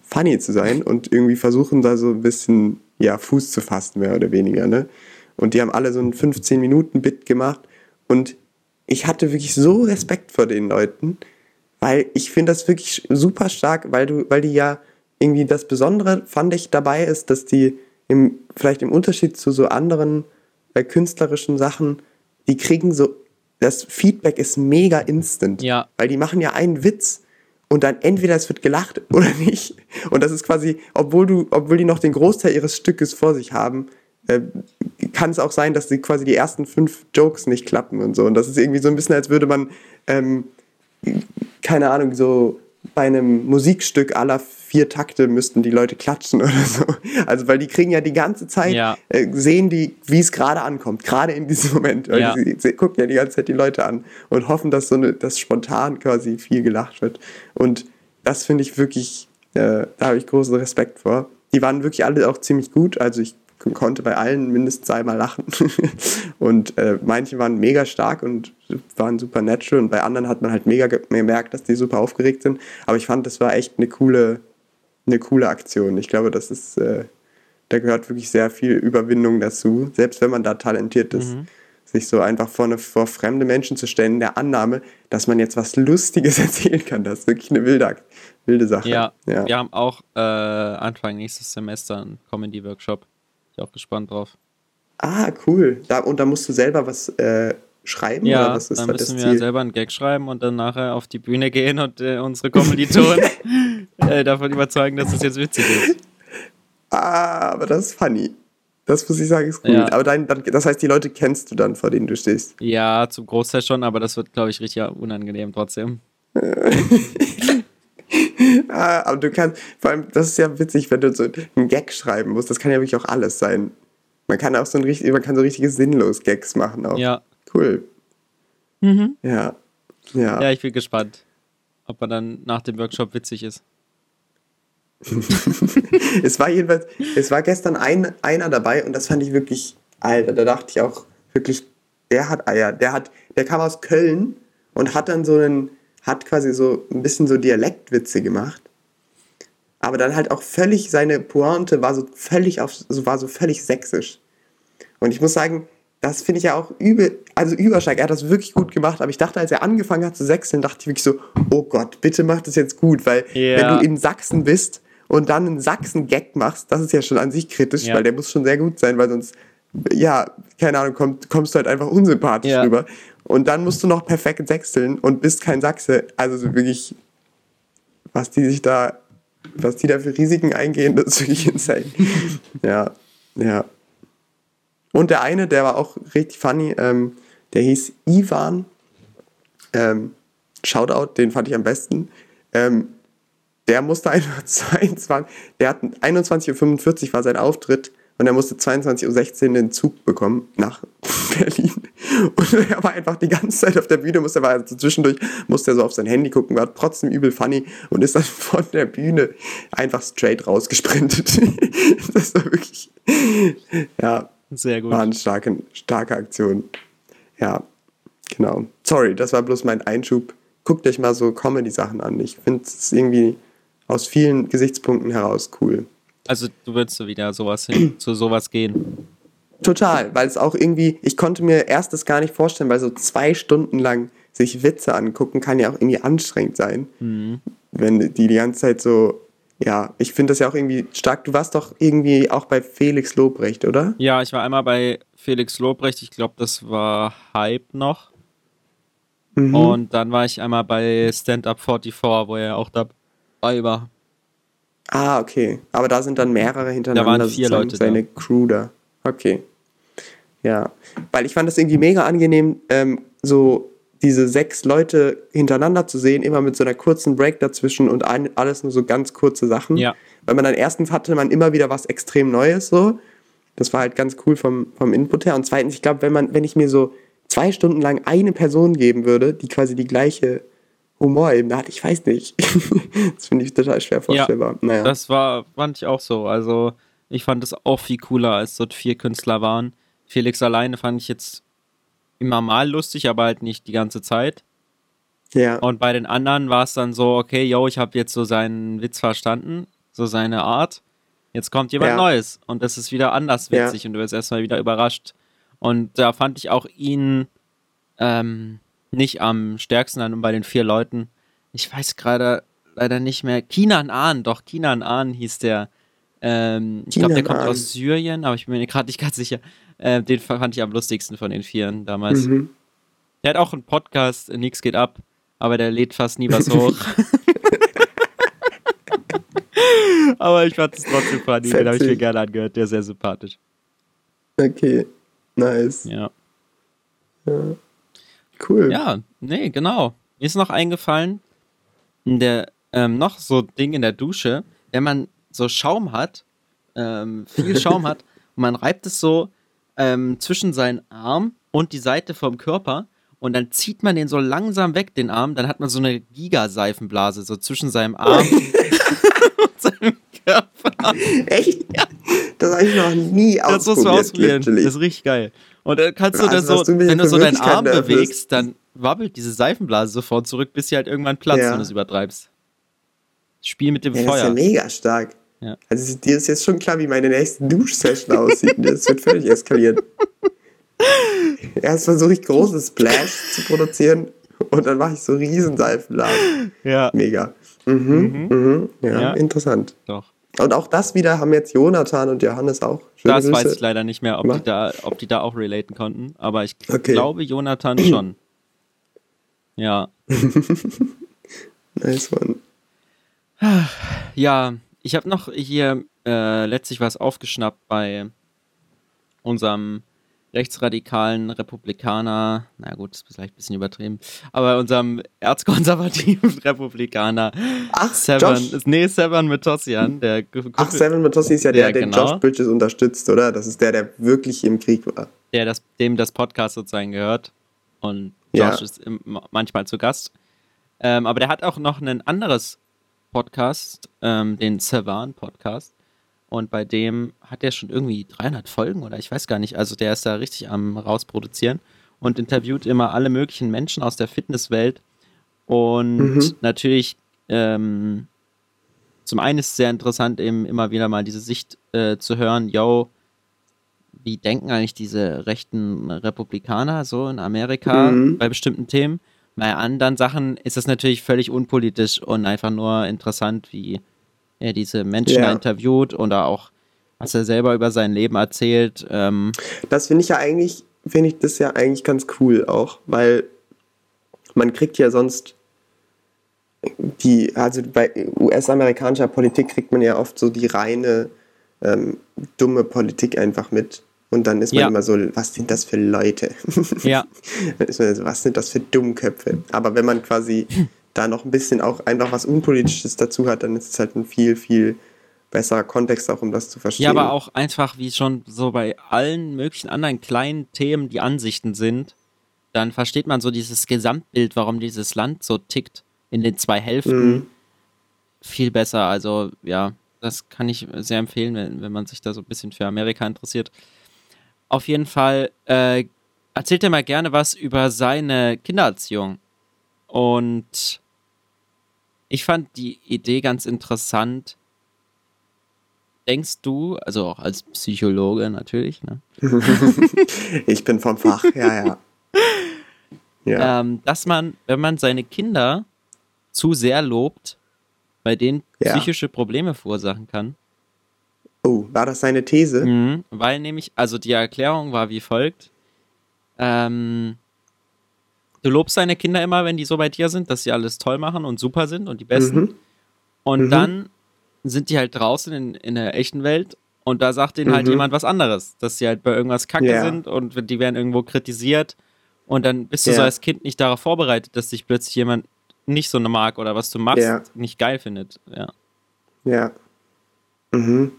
Speaker 2: funny zu sein und irgendwie versuchen, da so ein bisschen ja, Fuß zu fassen, mehr oder weniger. Ne? Und die haben alle so ein 15-Minuten-Bit gemacht. Und ich hatte wirklich so Respekt vor den Leuten, weil ich finde das wirklich super stark, weil du, weil die ja irgendwie das Besondere fand ich dabei ist, dass die im, vielleicht im Unterschied zu so anderen äh, künstlerischen Sachen, die kriegen so, das Feedback ist mega instant.
Speaker 1: Ja.
Speaker 2: Weil die machen ja einen Witz und dann entweder es wird gelacht oder nicht. Und das ist quasi, obwohl du, obwohl die noch den Großteil ihres Stückes vor sich haben, äh, kann es auch sein, dass die quasi die ersten fünf Jokes nicht klappen und so. Und das ist irgendwie so ein bisschen, als würde man, ähm, keine Ahnung, so bei einem Musikstück aller vier Takte müssten die Leute klatschen oder so. Also weil die kriegen ja die ganze Zeit,
Speaker 1: Ja.
Speaker 2: äh, sehen die, wie es gerade ankommt, gerade in diesem Moment.
Speaker 1: Ja.
Speaker 2: die, sie gucken ja die ganze Zeit die Leute an und hoffen, dass so eine, dass spontan quasi viel gelacht wird. Und das finde ich wirklich, äh, da habe ich großen Respekt vor. Die waren wirklich alle auch ziemlich gut. Also ich konnte bei allen mindestens einmal lachen. und äh, manche waren mega stark und waren super natural und bei anderen hat man halt mega ge- gemerkt, dass die super aufgeregt sind. Aber ich fand, das war echt eine coole, eine coole Aktion. Ich glaube, das ist, äh, da gehört wirklich sehr viel Überwindung dazu, selbst wenn man da talentiert ist. Sich so einfach vor, eine, vor fremde Menschen zu stellen, in der Annahme, dass man jetzt was Lustiges erzählen kann. Das ist wirklich eine wilde, wilde Sache.
Speaker 1: Ja,
Speaker 2: ja.
Speaker 1: wir haben auch äh, Anfang nächstes Semester einen Comedy-Workshop. Ich auch gespannt drauf.
Speaker 2: Ah, cool. Da, und da musst du selber was äh, schreiben?
Speaker 1: Ja,
Speaker 2: oder was ist
Speaker 1: dann müssen wir
Speaker 2: Ziel?
Speaker 1: selber einen Gag schreiben und dann nachher auf die Bühne gehen und äh, unsere Kommilitonen äh, davon überzeugen, dass es jetzt witzig ist.
Speaker 2: Ah, aber das ist funny. Das muss ich sagen, ist gut.
Speaker 1: Ja.
Speaker 2: Aber dein, dann, das heißt, die Leute kennst du dann, vor denen du stehst.
Speaker 1: Ja, zum Großteil schon, aber das wird, glaube ich, richtig unangenehm trotzdem.
Speaker 2: Ah, aber du kannst, vor allem, das ist ja witzig, wenn du so einen Gag schreiben musst. Das kann ja wirklich auch alles sein. Man kann auch so ein richtig, man kann so richtige sinnlos Gags machen auch.
Speaker 1: Ja.
Speaker 2: Cool.
Speaker 1: Mhm.
Speaker 2: Ja. Ja.
Speaker 1: Ja, ich bin gespannt, ob er dann nach dem Workshop witzig ist.
Speaker 2: Es war jedenfalls, es war gestern ein, einer dabei und das fand ich wirklich, Alter, da dachte ich auch wirklich, der hat Eier. Der hat, der kam aus Köln und hat dann so einen, hat quasi so ein bisschen so Dialektwitze gemacht. Aber dann halt auch völlig, seine Pointe war so völlig auf, so war so völlig sächsisch. Und ich muss sagen, das finde ich ja auch übel, also überstark. Er hat das wirklich gut gemacht, aber ich dachte, als er angefangen hat zu sechseln, dachte ich wirklich so, oh Gott, bitte mach das jetzt gut, weil
Speaker 1: Ja.
Speaker 2: wenn du in Sachsen bist und dann einen Sachsen-Gag machst, das ist ja schon an sich kritisch,
Speaker 1: Ja.
Speaker 2: weil der muss schon sehr gut sein, weil sonst, ja, keine Ahnung, komm, kommst du halt einfach unsympathisch
Speaker 1: Ja.
Speaker 2: rüber. Und dann musst du noch perfekt sechseln und bist kein Sachse. Also so wirklich, was die sich da, was die da für Risiken eingehen, das ist wirklich insane. ja, ja. Und der eine, der war auch richtig funny, ähm, der hieß Ivan. Ähm, Shoutout, den fand ich am besten. Ähm, der musste einfach 22, der hat 21.45 Uhr war sein Auftritt und er musste 22.16 Uhr den Zug bekommen nach Berlin. Und er war einfach die ganze Zeit auf der Bühne, musste, er war also zwischendurch, musste er so auf sein Handy gucken, war trotzdem übel funny und ist dann von der Bühne einfach straight rausgesprintet. das war wirklich, ja,
Speaker 1: Sehr gut.
Speaker 2: war eine starke, starke Aktion. Ja, genau. Sorry, das war bloß mein Einschub. Guckt euch mal so Comedy-Sachen an. Ich finde es irgendwie aus vielen Gesichtspunkten heraus cool.
Speaker 1: Also du würdest so wieder sowas hin, zu sowas gehen.
Speaker 2: Total, weil es auch irgendwie, ich konnte mir erst das gar nicht vorstellen, weil so zwei Stunden lang sich Witze angucken kann ja auch irgendwie anstrengend sein. Wenn die die ganze Zeit so, ja, ich finde das ja auch irgendwie stark. Du warst doch irgendwie auch bei Felix Lobrecht, oder?
Speaker 1: Ja, ich war einmal bei Felix Lobrecht, ich glaube, das war Hype noch.
Speaker 2: Mhm.
Speaker 1: Und dann war ich einmal bei Stand Up 44, wo er auch dabei war.
Speaker 2: Ah, okay. Aber da sind dann mehrere hintereinander.
Speaker 1: Da waren vier Leute da.
Speaker 2: Seine Crew da. Okay. Ja. Weil ich fand das irgendwie mega angenehm, ähm, so diese sechs Leute hintereinander zu sehen, immer mit so einer kurzen Break dazwischen und ein, alles nur so ganz kurze Sachen.
Speaker 1: Ja.
Speaker 2: Weil man dann erstens hatte man immer wieder was extrem Neues so. Das war halt ganz cool vom, vom Input her. Und zweitens, ich glaube, wenn man, wenn ich mir so zwei Stunden lang eine Person geben würde, die quasi die gleiche Humorebene hat, ich weiß nicht. das finde ich total schwer vorstellbar.
Speaker 1: Ja,
Speaker 2: naja.
Speaker 1: Das war, fand ich auch so. Also, ich fand es auch viel cooler, als dort vier Künstler waren. Felix alleine fand ich jetzt immer mal lustig, aber halt nicht die ganze Zeit.
Speaker 2: ja.
Speaker 1: Und bei den anderen war es dann so, okay, yo, ich habe jetzt so seinen Witz verstanden, so seine Art. Jetzt kommt jemand
Speaker 2: Ja.
Speaker 1: Neues und das ist wieder anders
Speaker 2: Ja.
Speaker 1: witzig und du wirst erstmal wieder überrascht. Und da fand ich auch ihn ähm, nicht am stärksten an und bei den vier Leuten. Ich weiß gerade leider nicht mehr. Kinan Ahn, doch, Kinan Ahn hieß der. Ähm, ich glaube, der kommt
Speaker 2: Ahn.
Speaker 1: aus Syrien, aber ich bin mir gerade nicht ganz sicher. Äh, den fand ich am lustigsten von den Vieren damals.
Speaker 2: Mhm.
Speaker 1: Der hat auch einen Podcast, Nix geht ab, aber der lädt fast nie was hoch. aber ich fand es trotzdem funny, den habe ich mir gerne angehört, der ist sehr sympathisch.
Speaker 2: Okay. Nice.
Speaker 1: Ja.
Speaker 2: Cool.
Speaker 1: Ja, nee, genau. Mir ist noch eingefallen, der ähm, noch so Ding in der Dusche, wenn man so Schaum hat, ähm, viel Schaum hat, und man reibt es so ähm, zwischen seinen Arm und die Seite vom Körper und dann zieht man den so langsam weg, den Arm, dann hat man so eine Gigaseifenblase so zwischen seinem Arm und seinem Körper.
Speaker 2: Echt? Das habe ich noch nie
Speaker 1: Das musst du
Speaker 2: ausprobiert.
Speaker 1: ausprobieren.
Speaker 2: literally.
Speaker 1: Das ist richtig geil. Und dann kannst du
Speaker 2: Also,
Speaker 1: da so,
Speaker 2: du
Speaker 1: wenn du so deinen Arm bewegst, dann wabbelt diese Seifenblase sofort zurück, bis sie halt irgendwann platzt,
Speaker 2: Ja.
Speaker 1: wenn du es übertreibst. Spiel mit dem
Speaker 2: Ja, das ist ja
Speaker 1: Feuer.
Speaker 2: mega stark.
Speaker 1: Ja.
Speaker 2: Also dir ist jetzt schon klar, wie meine nächste Duschsession aussieht. Das wird völlig eskalieren. Erst versuche ich große Splash zu produzieren und dann mache ich so riesen Seifenblasen.
Speaker 1: Ja,
Speaker 2: Mega. Mhm, mhm. Ja,
Speaker 1: Ja.
Speaker 2: interessant.
Speaker 1: doch.
Speaker 2: Und auch das wieder haben jetzt Jonathan und Johannes auch. Schöne
Speaker 1: Das weiß
Speaker 2: Grüße.
Speaker 1: ich leider nicht mehr, ob die, da, ob die da auch relaten konnten. Aber ich
Speaker 2: Okay.
Speaker 1: glaube, Jonathan schon. Ja.
Speaker 2: Nice one.
Speaker 1: Ja, ich habe noch hier äh, letztlich was aufgeschnappt bei unserem rechtsradikalen Republikaner, na gut, das ist vielleicht ein bisschen übertrieben, aber unserem erzkonservativen Republikaner
Speaker 2: Ach,
Speaker 1: Seven,
Speaker 2: Josh.
Speaker 1: nee, Seven Metossian, der Ge-
Speaker 2: Ach, Seven Matossi ist ja der,
Speaker 1: Ja,
Speaker 2: der
Speaker 1: genau.
Speaker 2: Josh Bridges unterstützt, oder? Das ist der, der wirklich im Krieg war.
Speaker 1: der das, dem das Podcast sozusagen gehört. Und
Speaker 2: Ja.
Speaker 1: Josh ist im, manchmal zu Gast. Ähm, aber der hat auch noch ein anderes Podcast, ähm, den Savan Podcast. Und bei dem hat er schon irgendwie 300 Folgen oder ich weiß gar nicht. Also der ist da richtig am rausproduzieren und interviewt immer alle möglichen Menschen aus der Fitnesswelt. Und
Speaker 2: Mhm.
Speaker 1: natürlich, ähm, zum einen ist es sehr interessant, eben immer wieder mal diese Sicht äh, zu hören, yo, wie denken eigentlich diese rechten Republikaner so in Amerika
Speaker 2: Mhm.
Speaker 1: bei bestimmten Themen? Bei anderen Sachen ist es natürlich völlig unpolitisch und einfach nur interessant, wie er diese Menschen
Speaker 2: Ja.
Speaker 1: interviewt oder auch, was er selber über sein Leben erzählt. Ähm,
Speaker 2: Das finde ich ja eigentlich, finde ich das ja eigentlich ganz cool auch, weil man kriegt ja sonst die, also bei US-amerikanischer Politik kriegt man ja oft so die reine ähm, dumme Politik einfach mit. Und dann ist man
Speaker 1: Ja.
Speaker 2: immer so, was sind das für Leute?
Speaker 1: ja,
Speaker 2: Dann ist man so, was sind das für Dummköpfe? Aber wenn man quasi da noch ein bisschen auch einfach was Unpolitisches dazu hat, dann ist es halt ein viel, viel besserer Kontext auch, um das zu verstehen.
Speaker 1: ja, aber auch einfach, wie schon so bei allen möglichen anderen kleinen Themen die Ansichten sind, dann versteht man so dieses Gesamtbild, warum dieses Land so tickt in den zwei Hälften.
Speaker 2: Mhm.
Speaker 1: viel besser. Also ja, das kann ich sehr empfehlen, wenn, wenn man sich da so ein bisschen für Amerika interessiert. Auf jeden Fall äh, erzählt er mal gerne was über seine Kindererziehung. Und ich fand die Idee ganz interessant. Denkst du, also auch als Psychologe natürlich, ne?
Speaker 2: Ich bin vom Fach, ja, ja. Ja,
Speaker 1: ähm, dass man, wenn man seine Kinder zu sehr lobt, bei denen
Speaker 2: Ja.
Speaker 1: psychische Probleme verursachen kann.
Speaker 2: oh, war das seine These?
Speaker 1: Mhm, weil nämlich, also die Erklärung war wie folgt. Ähm, du lobst deine Kinder immer, wenn die so bei dir sind, dass sie alles toll machen und super sind und die Besten.
Speaker 2: Mhm.
Speaker 1: Und
Speaker 2: Mhm.
Speaker 1: dann sind die halt draußen in, in der echten Welt und da sagt denen halt
Speaker 2: Mhm.
Speaker 1: jemand was anderes, dass sie halt bei irgendwas kacke
Speaker 2: Ja.
Speaker 1: sind und die werden irgendwo kritisiert Und dann bist du
Speaker 2: Ja.
Speaker 1: so als Kind nicht darauf vorbereitet, dass dich plötzlich jemand nicht so mag oder was du machst,
Speaker 2: Ja.
Speaker 1: nicht geil findet. Ja.
Speaker 2: Ja. Mhm.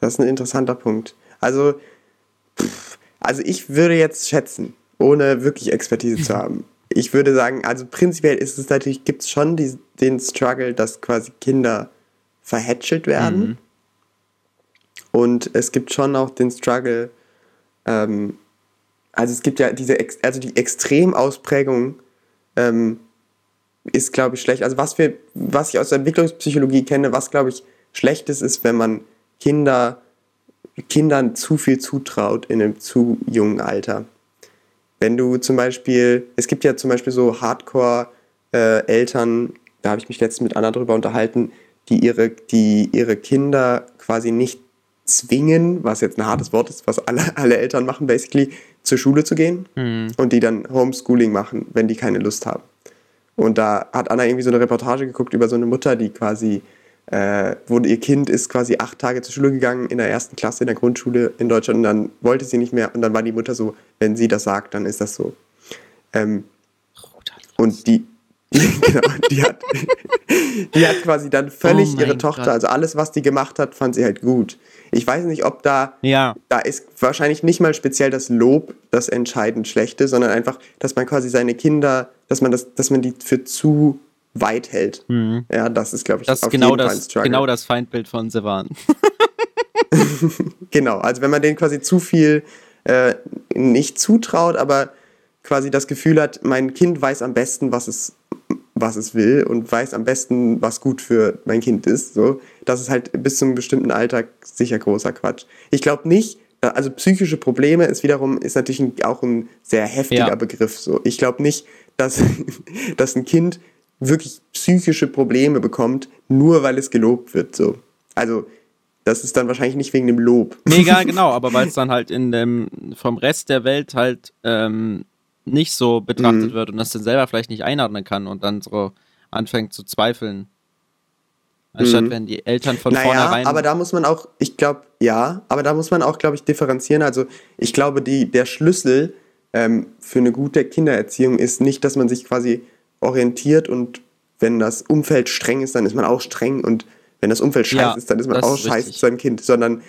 Speaker 2: Das ist ein interessanter Punkt. Also, pff, also ich würde jetzt schätzen, ohne wirklich Expertise zu haben. Ich würde sagen, also prinzipiell ist es natürlich, gibt es schon die, den Struggle, dass quasi Kinder verhätschelt werden.
Speaker 1: Mhm.
Speaker 2: Und es gibt schon auch den Struggle, ähm, also es gibt ja diese, also die Extremausprägung ähm, ist, glaube ich, schlecht. Also was wir, was ich aus der Entwicklungspsychologie kenne, was, glaube ich, schlecht ist, ist, wenn man Kinder, Kindern zu viel zutraut in einem zu jungen Alter. Wenn du zum Beispiel, es gibt ja zum Beispiel so Hardcore-Eltern, da habe ich mich letztens mit Anna drüber unterhalten, die ihre, die ihre Kinder quasi nicht zwingen, was jetzt ein hartes Wort ist, was alle, alle Eltern machen, basically, zur Schule zu gehen
Speaker 1: Mhm.
Speaker 2: und die dann Homeschooling machen, wenn die keine Lust haben. Und da hat Anna irgendwie so eine Reportage geguckt über so eine Mutter, die quasi, äh, wo ihr Kind ist quasi acht Tage zur Schule gegangen in der ersten Klasse in der Grundschule in Deutschland und dann wollte sie nicht mehr und dann war die Mutter so, wenn sie das sagt, dann ist das so. Ähm, und die, genau, die hat, die hat quasi dann völlig
Speaker 1: Oh
Speaker 2: ihre Tochter,
Speaker 1: Gott.
Speaker 2: also alles, was die gemacht hat, fand sie halt gut. Ich weiß nicht, ob da
Speaker 1: Ja,
Speaker 2: da ist wahrscheinlich nicht mal speziell das Lob das entscheidend Schlechte, sondern einfach, dass man quasi seine Kinder, dass man das, dass man die für zu weit hält. Ja, das ist, glaube ich,
Speaker 1: das
Speaker 2: auf
Speaker 1: genau
Speaker 2: jeden Fall ein
Speaker 1: das,
Speaker 2: Struggle.
Speaker 1: genau das Feindbild von Sevan.
Speaker 2: Genau, also wenn man denen quasi zu viel äh, nicht zutraut, aber quasi das Gefühl hat, mein Kind weiß am besten, was es, was es will und weiß am besten, was gut für mein Kind ist. So, das ist halt bis zu einem bestimmten Alter sicher großer Quatsch. Ich glaube nicht, da- also psychische Probleme ist wiederum, ist natürlich auch ein sehr heftiger
Speaker 1: Ja.
Speaker 2: Begriff. So. Ich glaube nicht, dass, dass ein Kind wirklich psychische Probleme bekommt, nur weil es gelobt wird. So. Also, das ist dann wahrscheinlich nicht wegen dem Lob.
Speaker 1: Mega, genau, aber weil es dann halt in dem, vom Rest der Welt halt ähm, nicht so betrachtet
Speaker 2: Mhm.
Speaker 1: wird und das dann selber vielleicht nicht einordnen kann und dann so anfängt zu zweifeln. Anstatt
Speaker 2: Mhm.
Speaker 1: wenn die Eltern von
Speaker 2: naja,
Speaker 1: vornherein.
Speaker 2: aber da muss man auch, ich glaube, ja, aber da muss man auch, glaube ich, differenzieren. Also ich glaube, die, der Schlüssel ähm, für eine gute Kindererziehung ist nicht, dass man sich quasi orientiert und wenn das Umfeld streng ist, dann ist man auch streng und wenn das Umfeld scheiße
Speaker 1: Ja,
Speaker 2: ist, dann ist man auch
Speaker 1: ist
Speaker 2: scheiße
Speaker 1: richtig.
Speaker 2: zu seinem Kind. Sondern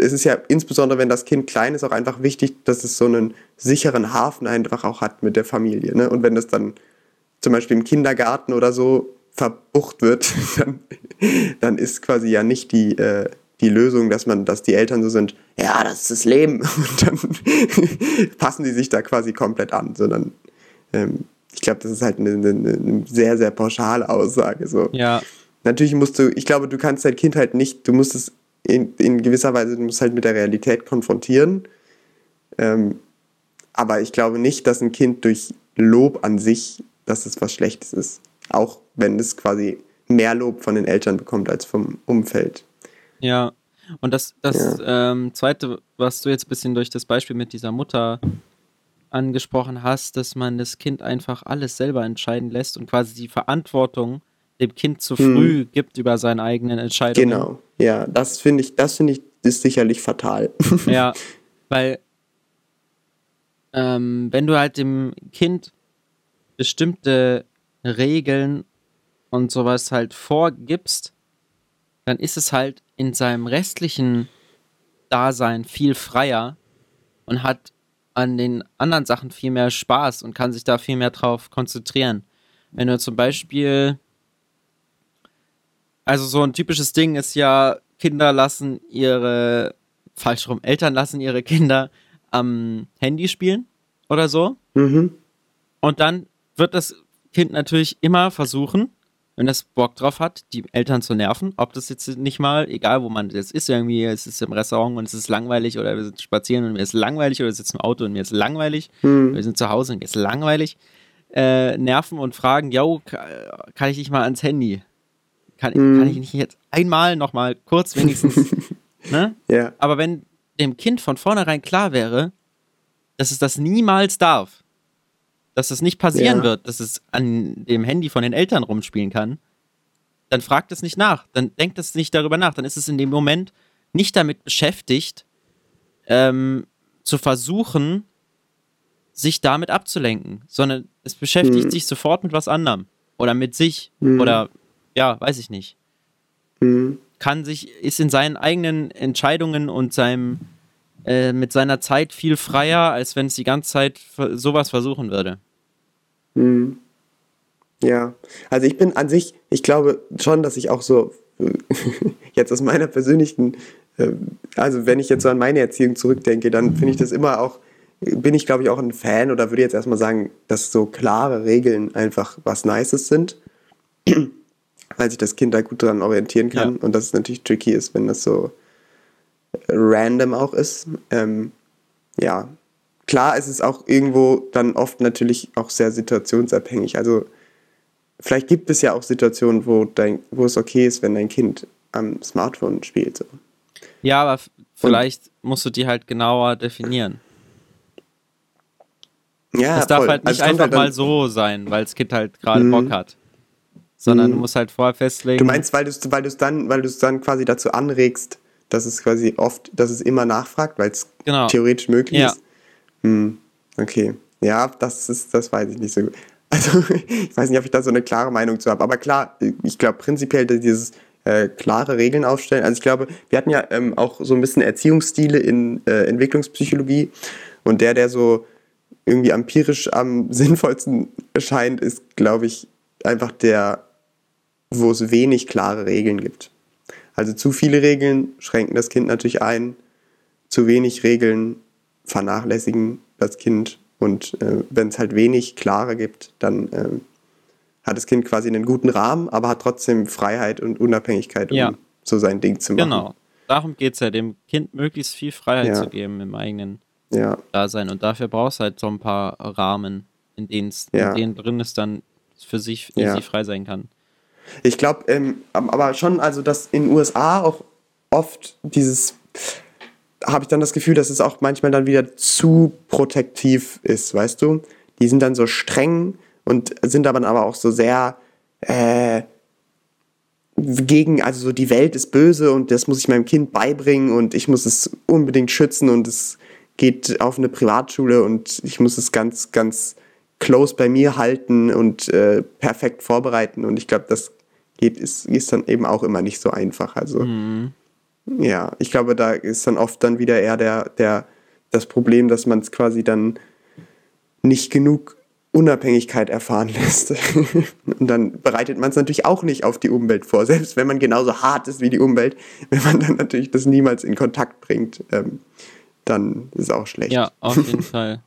Speaker 2: es ist ja insbesondere, wenn das Kind klein ist, auch einfach wichtig, dass es so einen sicheren Hafen einfach auch hat mit der Familie. Ne? Und wenn das dann zum Beispiel im Kindergarten oder so verbucht wird, dann, dann ist quasi ja nicht die, äh, die Lösung, dass man, dass die Eltern so sind, ja, das ist das Leben. Und dann passen die sich da quasi komplett an, sondern ähm, ich glaube, das ist halt eine, eine, eine sehr, sehr pauschale Aussage. So.
Speaker 1: ja,
Speaker 2: Natürlich musst du, ich glaube, du kannst dein Kind halt nicht, du musst es in, in gewisser Weise, du musst halt mit der Realität konfrontieren. Ähm, aber ich glaube nicht, dass ein Kind durch Lob an sich, dass es was Schlechtes ist. Auch wenn es quasi mehr Lob von den Eltern bekommt als vom Umfeld.
Speaker 1: ja. Und das, das ähm, Zweite, was du jetzt ein bisschen durch das Beispiel mit dieser Mutter angesprochen hast, dass man das Kind einfach alles selber entscheiden lässt und quasi die Verantwortung dem Kind zu früh gibt über seine eigenen Entscheidungen.
Speaker 2: Genau. Ja, das finde ich, das finde ich, ist sicherlich fatal.
Speaker 1: Ja, weil ähm, wenn du halt dem Kind bestimmte Regeln und sowas halt vorgibst, dann ist es halt in seinem restlichen Dasein viel freier und hat an den anderen Sachen viel mehr Spaß und kann sich da viel mehr drauf konzentrieren. Wenn du zum Beispiel, also so ein typisches Ding ist ja, Kinder lassen ihre, falsch rum, Eltern lassen ihre Kinder am Handy spielen oder so.
Speaker 2: mhm.
Speaker 1: Und dann wird das Kind natürlich immer versuchen, wenn es Bock drauf hat, die Eltern zu nerven. Ob das jetzt nicht mal, egal wo man jetzt ist, irgendwie, es ist im Restaurant und es ist langweilig oder wir sind spazieren und mir ist langweilig oder wir sitzen im Auto und mir ist langweilig.
Speaker 2: Hm.
Speaker 1: Wir sind zu Hause und mir ist langweilig. Äh, nerven und fragen, yo, ka- kann ich nicht mal ans Handy? Kann,
Speaker 2: Hm.
Speaker 1: kann ich nicht jetzt einmal noch mal kurz wenigstens, ne?
Speaker 2: Ja.
Speaker 1: Aber wenn dem Kind von vornherein klar wäre, dass es das niemals darf, dass es nicht passieren
Speaker 2: Ja.
Speaker 1: wird, dass es an dem Handy von den Eltern rumspielen kann, dann fragt es nicht nach, dann denkt es nicht darüber nach, dann ist es in dem Moment nicht damit beschäftigt, ähm, zu versuchen, sich damit abzulenken, sondern es beschäftigt
Speaker 2: Mhm.
Speaker 1: sich sofort mit was anderem. Oder mit sich.
Speaker 2: Mhm.
Speaker 1: Oder ja, weiß ich nicht.
Speaker 2: Mhm.
Speaker 1: Kann sich, ist in seinen eigenen Entscheidungen und seinem äh, mit seiner Zeit viel freier, als wenn es die ganze Zeit sowas versuchen würde.
Speaker 2: Mhm. Ja, also ich bin an sich, ich glaube schon, dass ich auch so jetzt aus meiner persönlichen, äh, also wenn ich jetzt so an meine Erziehung zurückdenke, dann finde ich das immer auch, bin ich glaube ich auch ein Fan oder würde jetzt erstmal sagen, dass so klare Regeln einfach was Nices sind, weil sich das Kind da gut daran orientieren kann
Speaker 1: Ja.
Speaker 2: und dass es natürlich tricky ist, wenn das so random auch ist. Ähm, ja, klar ist es auch irgendwo dann oft natürlich auch sehr situationsabhängig. Also vielleicht gibt es ja auch Situationen, wo, dein, wo es okay ist, wenn dein Kind am Smartphone spielt. So.
Speaker 1: Ja, aber vielleicht musst du die halt genauer definieren.
Speaker 2: Ja,
Speaker 1: es darf
Speaker 2: voll.
Speaker 1: halt nicht
Speaker 2: Also
Speaker 1: einfach
Speaker 2: halt
Speaker 1: mal so sein, weil das Kind halt gerade
Speaker 2: Mhm.
Speaker 1: Bock hat. Sondern du
Speaker 2: Mhm.
Speaker 1: musst halt vorher festlegen.
Speaker 2: Du meinst, weil du es weil du's dann, weil du's dann quasi dazu anregst, dass es quasi oft, dass es immer nachfragt, weil es
Speaker 1: Genau.
Speaker 2: theoretisch möglich
Speaker 1: Ja.
Speaker 2: ist? Hm, okay. Ja, das ist, das weiß ich nicht so gut. Also, ich weiß nicht, ob ich da so eine klare Meinung zu habe. Aber klar, ich glaube prinzipiell, dass dieses äh, klare Regeln aufstellen. Also ich glaube, wir hatten ja ähm, auch so ein bisschen Erziehungsstile in äh, Entwicklungspsychologie. Und der, der so irgendwie empirisch am sinnvollsten erscheint, ist, glaube ich, einfach der, wo es wenig klare Regeln gibt. Also zu viele Regeln schränken das Kind natürlich ein, zu wenig Regeln vernachlässigen das Kind und äh, wenn es halt wenig klare gibt, dann ähm, hat das Kind quasi einen guten Rahmen, aber hat trotzdem Freiheit und Unabhängigkeit, um
Speaker 1: Ja.
Speaker 2: so sein Ding zu machen.
Speaker 1: Genau. Darum geht es ja, dem Kind möglichst viel Freiheit
Speaker 2: Ja.
Speaker 1: zu geben im eigenen
Speaker 2: Ja,
Speaker 1: Dasein. Und dafür brauchst du halt so ein paar Rahmen, in denen es
Speaker 2: Ja.
Speaker 1: in denen drin ist, dann für sich easy frei sein kann.
Speaker 2: Ich glaube, ähm, aber schon, also dass in den USA auch oft dieses, habe ich dann das Gefühl, dass es auch manchmal dann wieder zu protektiv ist, weißt du? Die sind dann so streng und sind aber, aber auch so sehr äh, gegen, also so die Welt ist böse und das muss ich meinem Kind beibringen und ich muss es unbedingt schützen und es geht auf eine Privatschule und ich muss es ganz, ganz close bei mir halten und äh, perfekt vorbereiten und ich glaube, das geht, ist, ist dann eben auch immer nicht so einfach. Also ja, ich glaube, da ist dann oft dann wieder eher der, der, das Problem, dass man es quasi dann nicht genug Unabhängigkeit erfahren lässt. Und dann bereitet man es natürlich auch nicht auf die Umwelt vor, selbst wenn man genauso hart ist wie die Umwelt. Wenn man dann natürlich das niemals in Kontakt bringt, ähm, dann ist es auch schlecht.
Speaker 1: Ja, auf jeden Fall.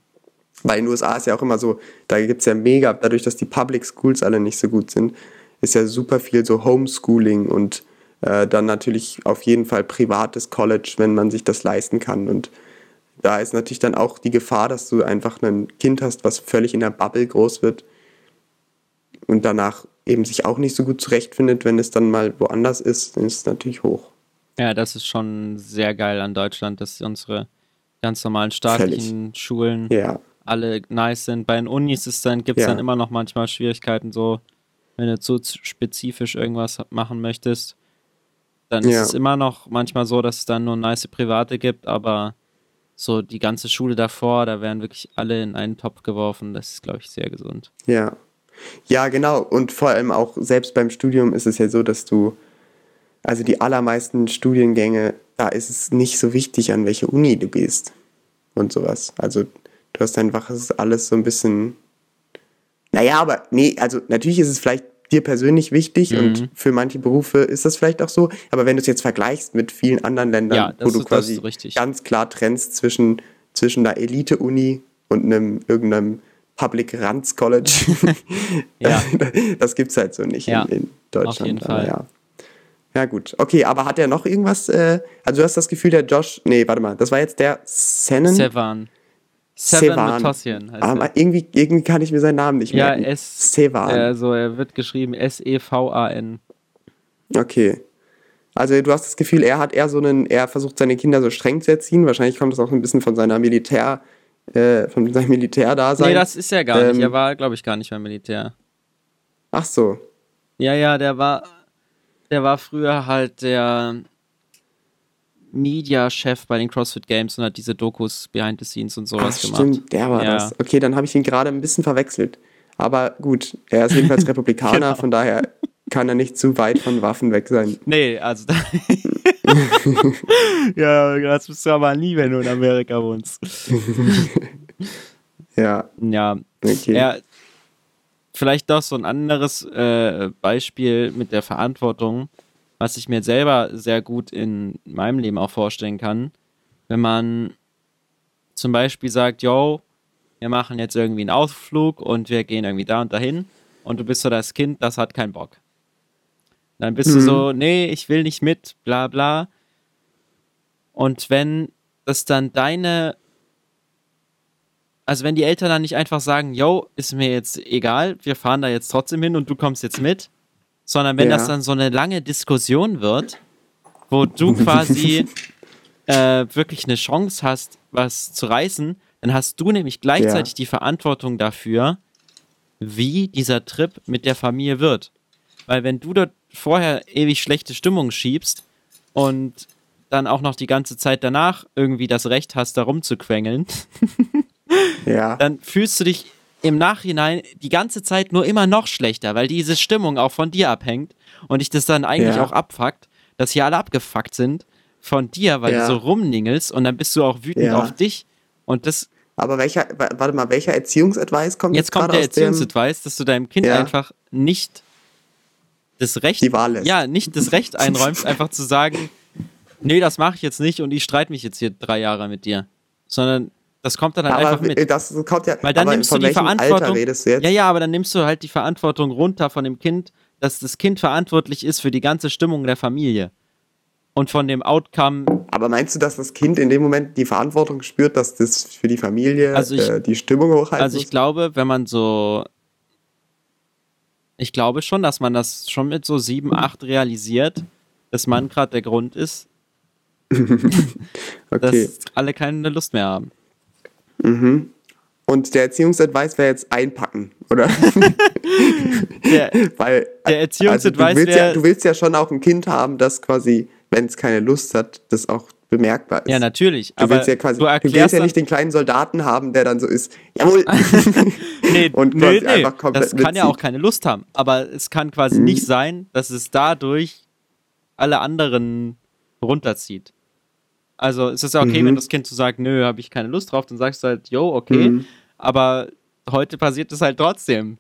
Speaker 2: Weil in den USA ist ja auch immer so, da gibt es ja mega, dadurch, dass die Public Schools alle nicht so gut sind, ist ja super viel so Homeschooling und äh, dann natürlich auf jeden Fall privates College, wenn man sich das leisten kann. Und da ist natürlich dann auch die Gefahr, dass du einfach ein Kind hast, was völlig in der Bubble groß wird und danach eben sich auch nicht so gut zurechtfindet, wenn es dann mal woanders ist, dann ist es natürlich hoch.
Speaker 1: Ja, das ist schon sehr geil an Deutschland, dass unsere ganz normalen staatlichen Schulen
Speaker 2: Ja,
Speaker 1: alle nice sind. Bei den Unis ist dann, gibt es
Speaker 2: Ja.
Speaker 1: dann immer noch manchmal Schwierigkeiten, so, wenn du zu spezifisch irgendwas machen möchtest, dann
Speaker 2: Ja.
Speaker 1: ist es immer noch manchmal so, dass es dann nur nice private gibt, aber so die ganze Schule davor, da werden wirklich alle in einen Topf geworfen. Das ist, glaube ich, sehr gesund.
Speaker 2: Ja. Ja, genau. Und vor allem auch selbst beim Studium ist es ja so, dass du, also die allermeisten Studiengänge, da ist es nicht so wichtig, an welche Uni du gehst und sowas. Also du hast einfach, es ist alles so ein bisschen, naja, aber nee, also natürlich ist es vielleicht dir persönlich wichtig
Speaker 1: Mhm.
Speaker 2: und für manche Berufe ist das vielleicht auch so, aber wenn du es jetzt vergleichst mit vielen anderen Ländern,
Speaker 1: Ja,
Speaker 2: wo du
Speaker 1: ist-
Speaker 2: quasi ganz klar trennst zwischen, zwischen einer Elite-Uni und einem irgendeinem Public Ranz College.
Speaker 1: Ja.
Speaker 2: Das gibt's halt so nicht
Speaker 1: Ja,
Speaker 2: in, in Deutschland.
Speaker 1: auf jeden Fall.
Speaker 2: Ja. ja, gut. Okay, aber hat er noch irgendwas? Äh, also, du hast das Gefühl, der Josh. Nee, warte mal. Das war jetzt der Sennen.
Speaker 1: Sevan. Sevan
Speaker 2: Sevan.
Speaker 1: Matossian heißt
Speaker 2: Aber
Speaker 1: er.
Speaker 2: irgendwie, irgendwie kann ich mir seinen Namen nicht
Speaker 1: Ja,
Speaker 2: merken.
Speaker 1: S.
Speaker 2: Sevan.
Speaker 1: Also er wird geschrieben S-E-V-A-N.
Speaker 2: Okay. Also du hast das Gefühl, er hat eher so einen, er versucht seine Kinder so streng zu erziehen. Wahrscheinlich kommt das auch ein bisschen von seiner Militär, äh, von seinem Militärdasein.
Speaker 1: Nee, das ist er gar
Speaker 2: Ähm,
Speaker 1: nicht. Er war, glaube ich, gar nicht beim Militär.
Speaker 2: Ach so.
Speaker 1: Ja, ja, der war, der war früher halt der Media-Chef bei den CrossFit Games und hat diese Dokus behind the scenes und sowas
Speaker 2: Ach,
Speaker 1: gemacht.
Speaker 2: stimmt, der war
Speaker 1: Ja.
Speaker 2: das. Okay, dann habe ich ihn gerade ein bisschen verwechselt. Aber gut, er ist jedenfalls Republikaner,
Speaker 1: Genau.
Speaker 2: von daher kann er nicht zu weit von Waffen weg sein.
Speaker 1: Nee, also da Ja, das bist du aber nie, wenn du in Amerika wohnst.
Speaker 2: Ja,
Speaker 1: Ja,
Speaker 2: okay.
Speaker 1: Ja, vielleicht doch so ein anderes äh, Beispiel mit der Verantwortung, was ich mir selber sehr gut in meinem Leben auch vorstellen kann, wenn man zum Beispiel sagt, yo, wir machen jetzt irgendwie einen Ausflug und wir gehen irgendwie da und dahin und du bist so das Kind, das hat keinen Bock. Dann bist du
Speaker 2: Mhm.
Speaker 1: so, nee, ich will nicht mit, bla bla. Und wenn das dann deine also wenn die Eltern dann nicht einfach sagen, yo, ist mir jetzt egal, wir fahren da jetzt trotzdem hin und du kommst jetzt mit, sondern wenn
Speaker 2: Ja.
Speaker 1: das dann so eine lange Diskussion wird, wo du quasi äh, wirklich eine Chance hast, was zu reißen, dann hast du nämlich gleichzeitig die Verantwortung dafür, wie dieser Trip mit der Familie wird. Weil wenn du dort vorher ewig schlechte Stimmung schiebst und dann auch noch die ganze Zeit danach irgendwie das Recht hast, da rumzuquengeln,
Speaker 2: ja.
Speaker 1: dann fühlst du dich im Nachhinein die ganze Zeit nur immer noch schlechter, weil diese Stimmung auch von dir abhängt und dich das dann eigentlich
Speaker 2: Ja.
Speaker 1: auch abfuckt, dass hier alle abgefuckt sind von dir, weil
Speaker 2: Ja.
Speaker 1: du so rumningelst und dann bist du auch wütend
Speaker 2: Ja.
Speaker 1: auf dich und das
Speaker 2: Aber welcher, wa- warte mal, welcher Erziehungsadvice kommt jetzt,
Speaker 1: jetzt kommt
Speaker 2: gerade
Speaker 1: der? Erziehungsadvice, dass du deinem Kind einfach nicht das Recht
Speaker 2: Die Wahl lässt.
Speaker 1: ja, nicht das Recht einräumst, einfach zu sagen, nee, das mache ich jetzt nicht und ich streite mich jetzt hier drei Jahre mit dir, sondern das kommt dann halt einfach
Speaker 2: Aber
Speaker 1: mit.
Speaker 2: das kommt ja.
Speaker 1: Weil dann nimmst du die Verantwortung.
Speaker 2: Alter redest du jetzt?
Speaker 1: Ja, ja, aber dann nimmst du halt die Verantwortung runter von dem Kind, dass das Kind verantwortlich ist für die ganze Stimmung der Familie. Und von dem Outcome,
Speaker 2: Aber meinst du, dass das Kind in dem Moment die Verantwortung spürt, dass das für die Familie
Speaker 1: Also ich-
Speaker 2: äh, die Stimmung hochhalten
Speaker 1: also ich
Speaker 2: muss?
Speaker 1: glaube, wenn man so. Ich glaube schon, dass man das schon mit so 7, 8 realisiert, dass man gerade der Grund ist,
Speaker 2: Okay.
Speaker 1: dass alle keine Lust mehr haben.
Speaker 2: Und der Erziehungsadvice wäre jetzt einpacken, oder?
Speaker 1: Der,
Speaker 2: Weil
Speaker 1: Der Erziehungsadvice
Speaker 2: also du, willst ja, du willst ja schon auch ein Kind haben, das quasi, wenn es keine Lust hat, das auch bemerkbar ist.
Speaker 1: ja, natürlich.
Speaker 2: Du
Speaker 1: aber
Speaker 2: willst ja quasi,
Speaker 1: du
Speaker 2: du willst ja nicht den kleinen Soldaten haben, der dann so ist, jawohl.
Speaker 1: nee,
Speaker 2: und
Speaker 1: nee, nee.
Speaker 2: einfach komplett
Speaker 1: das kann ja
Speaker 2: mitzieht.
Speaker 1: auch keine Lust haben. Aber es kann quasi
Speaker 2: Mhm.
Speaker 1: nicht sein, dass es dadurch alle anderen runterzieht. Also es ist ja okay,
Speaker 2: Mhm.
Speaker 1: wenn das Kind so sagt, nö, habe ich keine Lust drauf, dann sagst du halt, yo, okay.
Speaker 2: Mhm.
Speaker 1: Aber heute passiert es halt trotzdem.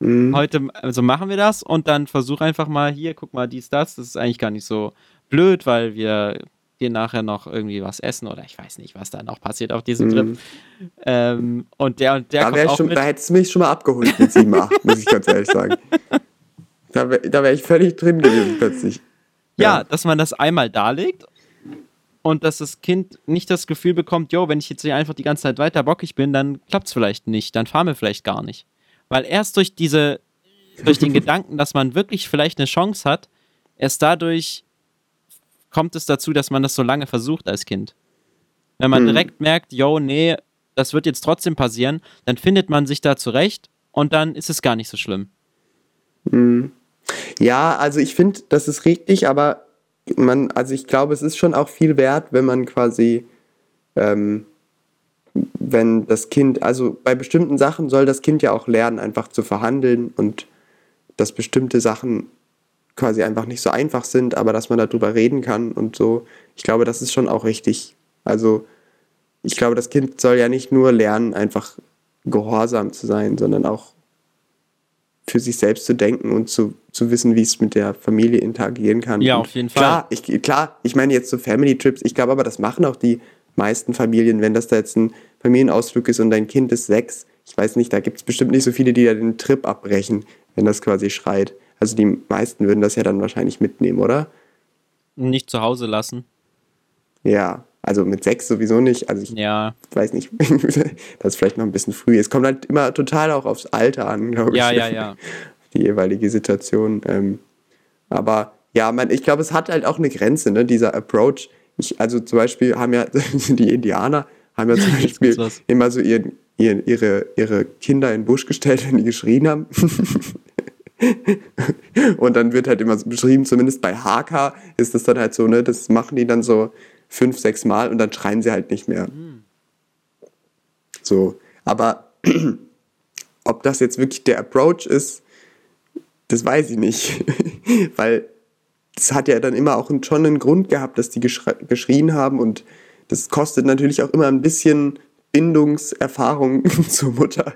Speaker 2: Mhm.
Speaker 1: Heute, also machen wir das und dann versuch einfach mal hier, guck mal, dies, das. Das ist eigentlich gar nicht so blöd, weil wir hier nachher noch irgendwie was essen oder ich weiß nicht, was da noch passiert auf diesem
Speaker 2: Mhm.
Speaker 1: Trip. Ähm, und der und der
Speaker 2: Da,
Speaker 1: kommt auch
Speaker 2: schon,
Speaker 1: mit.
Speaker 2: da hättest du mich schon mal abgeholt mit 7, 8, muss ich ganz ehrlich sagen. Da wäre da wär ich völlig drin gewesen plötzlich.
Speaker 1: Ja,
Speaker 2: Ja.
Speaker 1: dass man das einmal darlegt und dass das Kind nicht das Gefühl bekommt, yo, wenn ich jetzt hier einfach die ganze Zeit weiter bockig bin, dann klappt es vielleicht nicht, dann fahren wir vielleicht gar nicht. Weil erst durch diese, durch den Gedanken, dass man wirklich vielleicht eine Chance hat, erst dadurch kommt es dazu, dass man das so lange versucht als Kind. Wenn man
Speaker 2: Mhm.
Speaker 1: direkt merkt, yo, nee, das wird jetzt trotzdem passieren, dann findet man sich da zurecht und dann ist es gar nicht so schlimm.
Speaker 2: Ja, also ich finde, das ist richtig, aber man, also ich glaube, es ist schon auch viel wert, wenn man quasi, ähm, wenn das Kind, also bei bestimmten Sachen soll das Kind ja auch lernen, einfach zu verhandeln und dass bestimmte Sachen quasi einfach nicht so einfach sind, aber dass man darüber reden kann und so. Ich glaube, das ist schon auch richtig. Also ich glaube, das Kind soll ja nicht nur lernen, einfach gehorsam zu sein, sondern auch für sich selbst zu denken und zu, zu wissen, wie es mit der Familie interagieren kann.
Speaker 1: Ja,
Speaker 2: und
Speaker 1: auf jeden
Speaker 2: klar, Ich, klar, ich meine jetzt so Family Trips, ich glaube aber, das machen auch die meisten Familien, wenn das da jetzt ein Familienausflug ist und dein Kind ist sechs. Ich weiß nicht, da gibt es bestimmt nicht so viele, die da den Trip abbrechen, wenn das quasi schreit. Also die meisten würden das ja dann wahrscheinlich mitnehmen, oder?
Speaker 1: Nicht zu Hause lassen.
Speaker 2: Ja, also mit sechs sowieso nicht. Also ich
Speaker 1: Ja,
Speaker 2: weiß nicht, das ist vielleicht noch ein bisschen früh. Es kommt halt immer total auch aufs Alter an, glaube ich.
Speaker 1: ja, ja, ja.
Speaker 2: die jeweilige Situation. Ähm, aber ja, man, ich glaube, es hat halt auch eine Grenze, ne, dieser Approach. Ich, also zum Beispiel haben ja die Indianer haben ja zum Beispiel immer so ihren, ihren, ihre, ihre Kinder in den Busch gestellt, wenn die geschrien haben. und dann wird halt immer so beschrieben, zumindest bei HK ist das dann halt so, ne, das machen die dann so fünf, sechs Mal und dann schreien sie halt nicht mehr. So, aber ob das jetzt wirklich der Approach ist, das weiß ich nicht. Weil das hat ja dann immer auch schon einen Grund gehabt, dass die geschrien haben und das kostet natürlich auch immer ein bisschen Bindungserfahrung zur Mutter,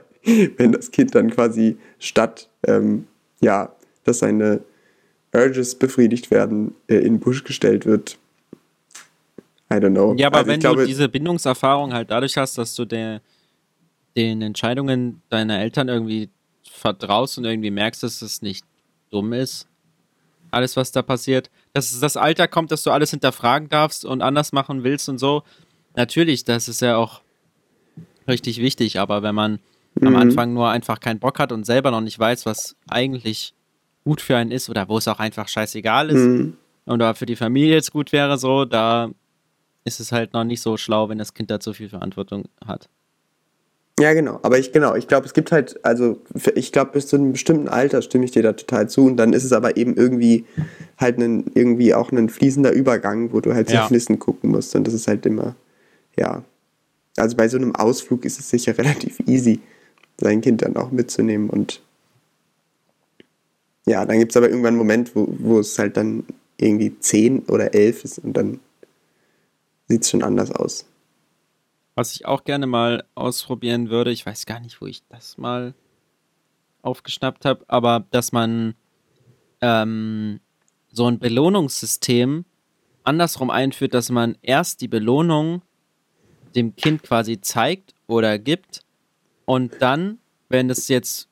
Speaker 2: wenn das Kind dann quasi statt, ähm, ja, dass seine Urges befriedigt werden, äh, in den Busch gestellt wird.
Speaker 1: I don't know. Ja, aber also wenn glaube, du diese Bindungserfahrung halt dadurch hast, dass du der, den Entscheidungen deiner Eltern irgendwie vertraust und irgendwie merkst, dass es nicht dumm ist, alles, was da passiert, dass das Alter kommt, dass du alles hinterfragen darfst und anders machen willst und so. Natürlich, das ist ja auch richtig wichtig, aber wenn man mhm. am Anfang nur einfach keinen Bock hat und selber noch nicht weiß, was eigentlich gut für einen ist oder wo es auch einfach scheißegal ist mhm. oder für die Familie jetzt gut wäre, so, da ist es halt noch nicht so schlau, wenn das Kind da zu viel Verantwortung hat.
Speaker 2: Ja, genau. Aber ich, genau, ich glaube, es gibt halt, also ich glaube, bis zu einem bestimmten Alter stimme ich dir da total zu. Und dann ist es aber eben irgendwie halt ein, irgendwie auch ein fließender Übergang, wo du halt ja. Flüssen gucken musst. Und das ist halt immer, ja. Also bei so einem Ausflug ist es sicher relativ easy, sein Kind dann auch mitzunehmen. Und ja, dann gibt es aber irgendwann einen Moment, wo, wo es halt dann irgendwie zehn oder elf ist und dann sieht es schon anders aus.
Speaker 1: Was ich auch gerne mal ausprobieren würde, ich weiß gar nicht, wo ich das mal aufgeschnappt habe, aber dass man ähm, so ein Belohnungssystem andersrum einführt, dass man erst die Belohnung dem Kind quasi zeigt oder gibt und dann, wenn es jetzt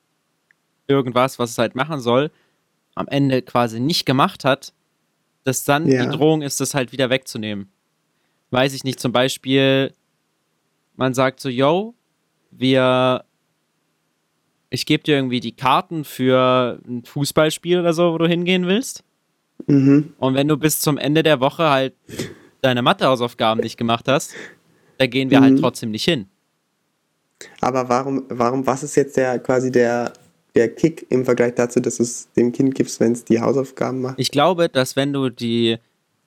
Speaker 1: irgendwas, was es halt machen soll, am Ende quasi nicht gemacht hat, dass dann ja. die Drohung ist, das halt wieder wegzunehmen. Weiß ich nicht, zum Beispiel, man sagt so, yo, wir, ich gebe dir irgendwie die Karten für ein Fußballspiel oder so, wo du hingehen willst. Mhm. Und wenn du bis zum Ende der Woche halt deine Mathehausaufgaben nicht gemacht hast, da gehen wir halt mhm. halt trotzdem nicht hin.
Speaker 2: Aber warum, warum, was ist jetzt der quasi der, der Kick im Vergleich dazu, dass du es dem Kind gibst, wenn es die Hausaufgaben macht?
Speaker 1: Ich glaube, dass wenn du die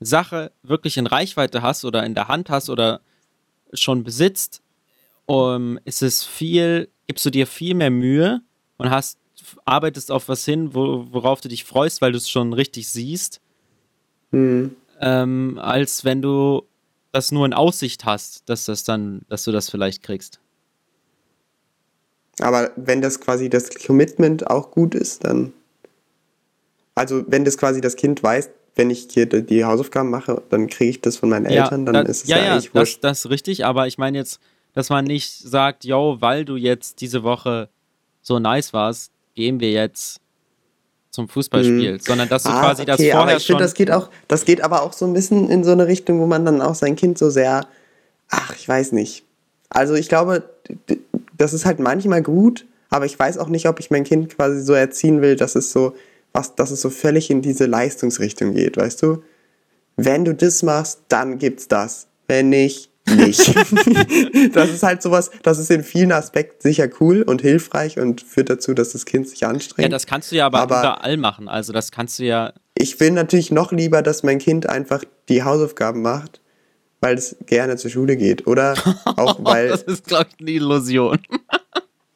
Speaker 1: Sache wirklich in Reichweite hast oder in der Hand hast oder schon besitzt, um, ist es viel, gibst du dir viel mehr Mühe und hast, arbeitest auf was hin, wo, worauf du dich freust, weil du es schon richtig siehst, mhm. ähm, als wenn du das nur in Aussicht hast, dass das dann, dass du das vielleicht kriegst.
Speaker 2: Aber wenn das quasi das Commitment auch gut ist, dann. Also wenn das quasi das Kind weiß, wenn ich hier die Hausaufgaben mache, dann kriege ich das von meinen ja, Eltern, dann
Speaker 1: da,
Speaker 2: ist es
Speaker 1: ja, ja, eigentlich wurscht. Das, das ist richtig, aber ich meine jetzt, dass man nicht sagt, yo, weil du jetzt diese Woche so nice warst, gehen wir jetzt zum Fußballspiel, mhm. sondern dass du ah, quasi okay, das vorher aber ich schon. Find,
Speaker 2: das geht auch, das geht aber auch so ein bisschen in so eine Richtung, wo man dann auch sein Kind so sehr, ach, ich weiß nicht. Also ich glaube, das ist halt manchmal gut, aber ich weiß auch nicht, ob ich mein Kind quasi so erziehen will, dass es so, was, dass es so völlig in diese Leistungsrichtung geht, weißt du? Wenn du das machst, dann gibt's das. Wenn nicht, nicht. das ist halt sowas, das ist in vielen Aspekten sicher cool und hilfreich und führt dazu, dass das Kind sich anstrengt. Ja,
Speaker 1: das kannst du ja aber, aber überall machen. Also das kannst du ja.
Speaker 2: Ich will natürlich noch lieber, dass mein Kind einfach die Hausaufgaben macht, weil es gerne zur Schule geht. Oder auch weil.
Speaker 1: das ist, glaube ich, eine Illusion.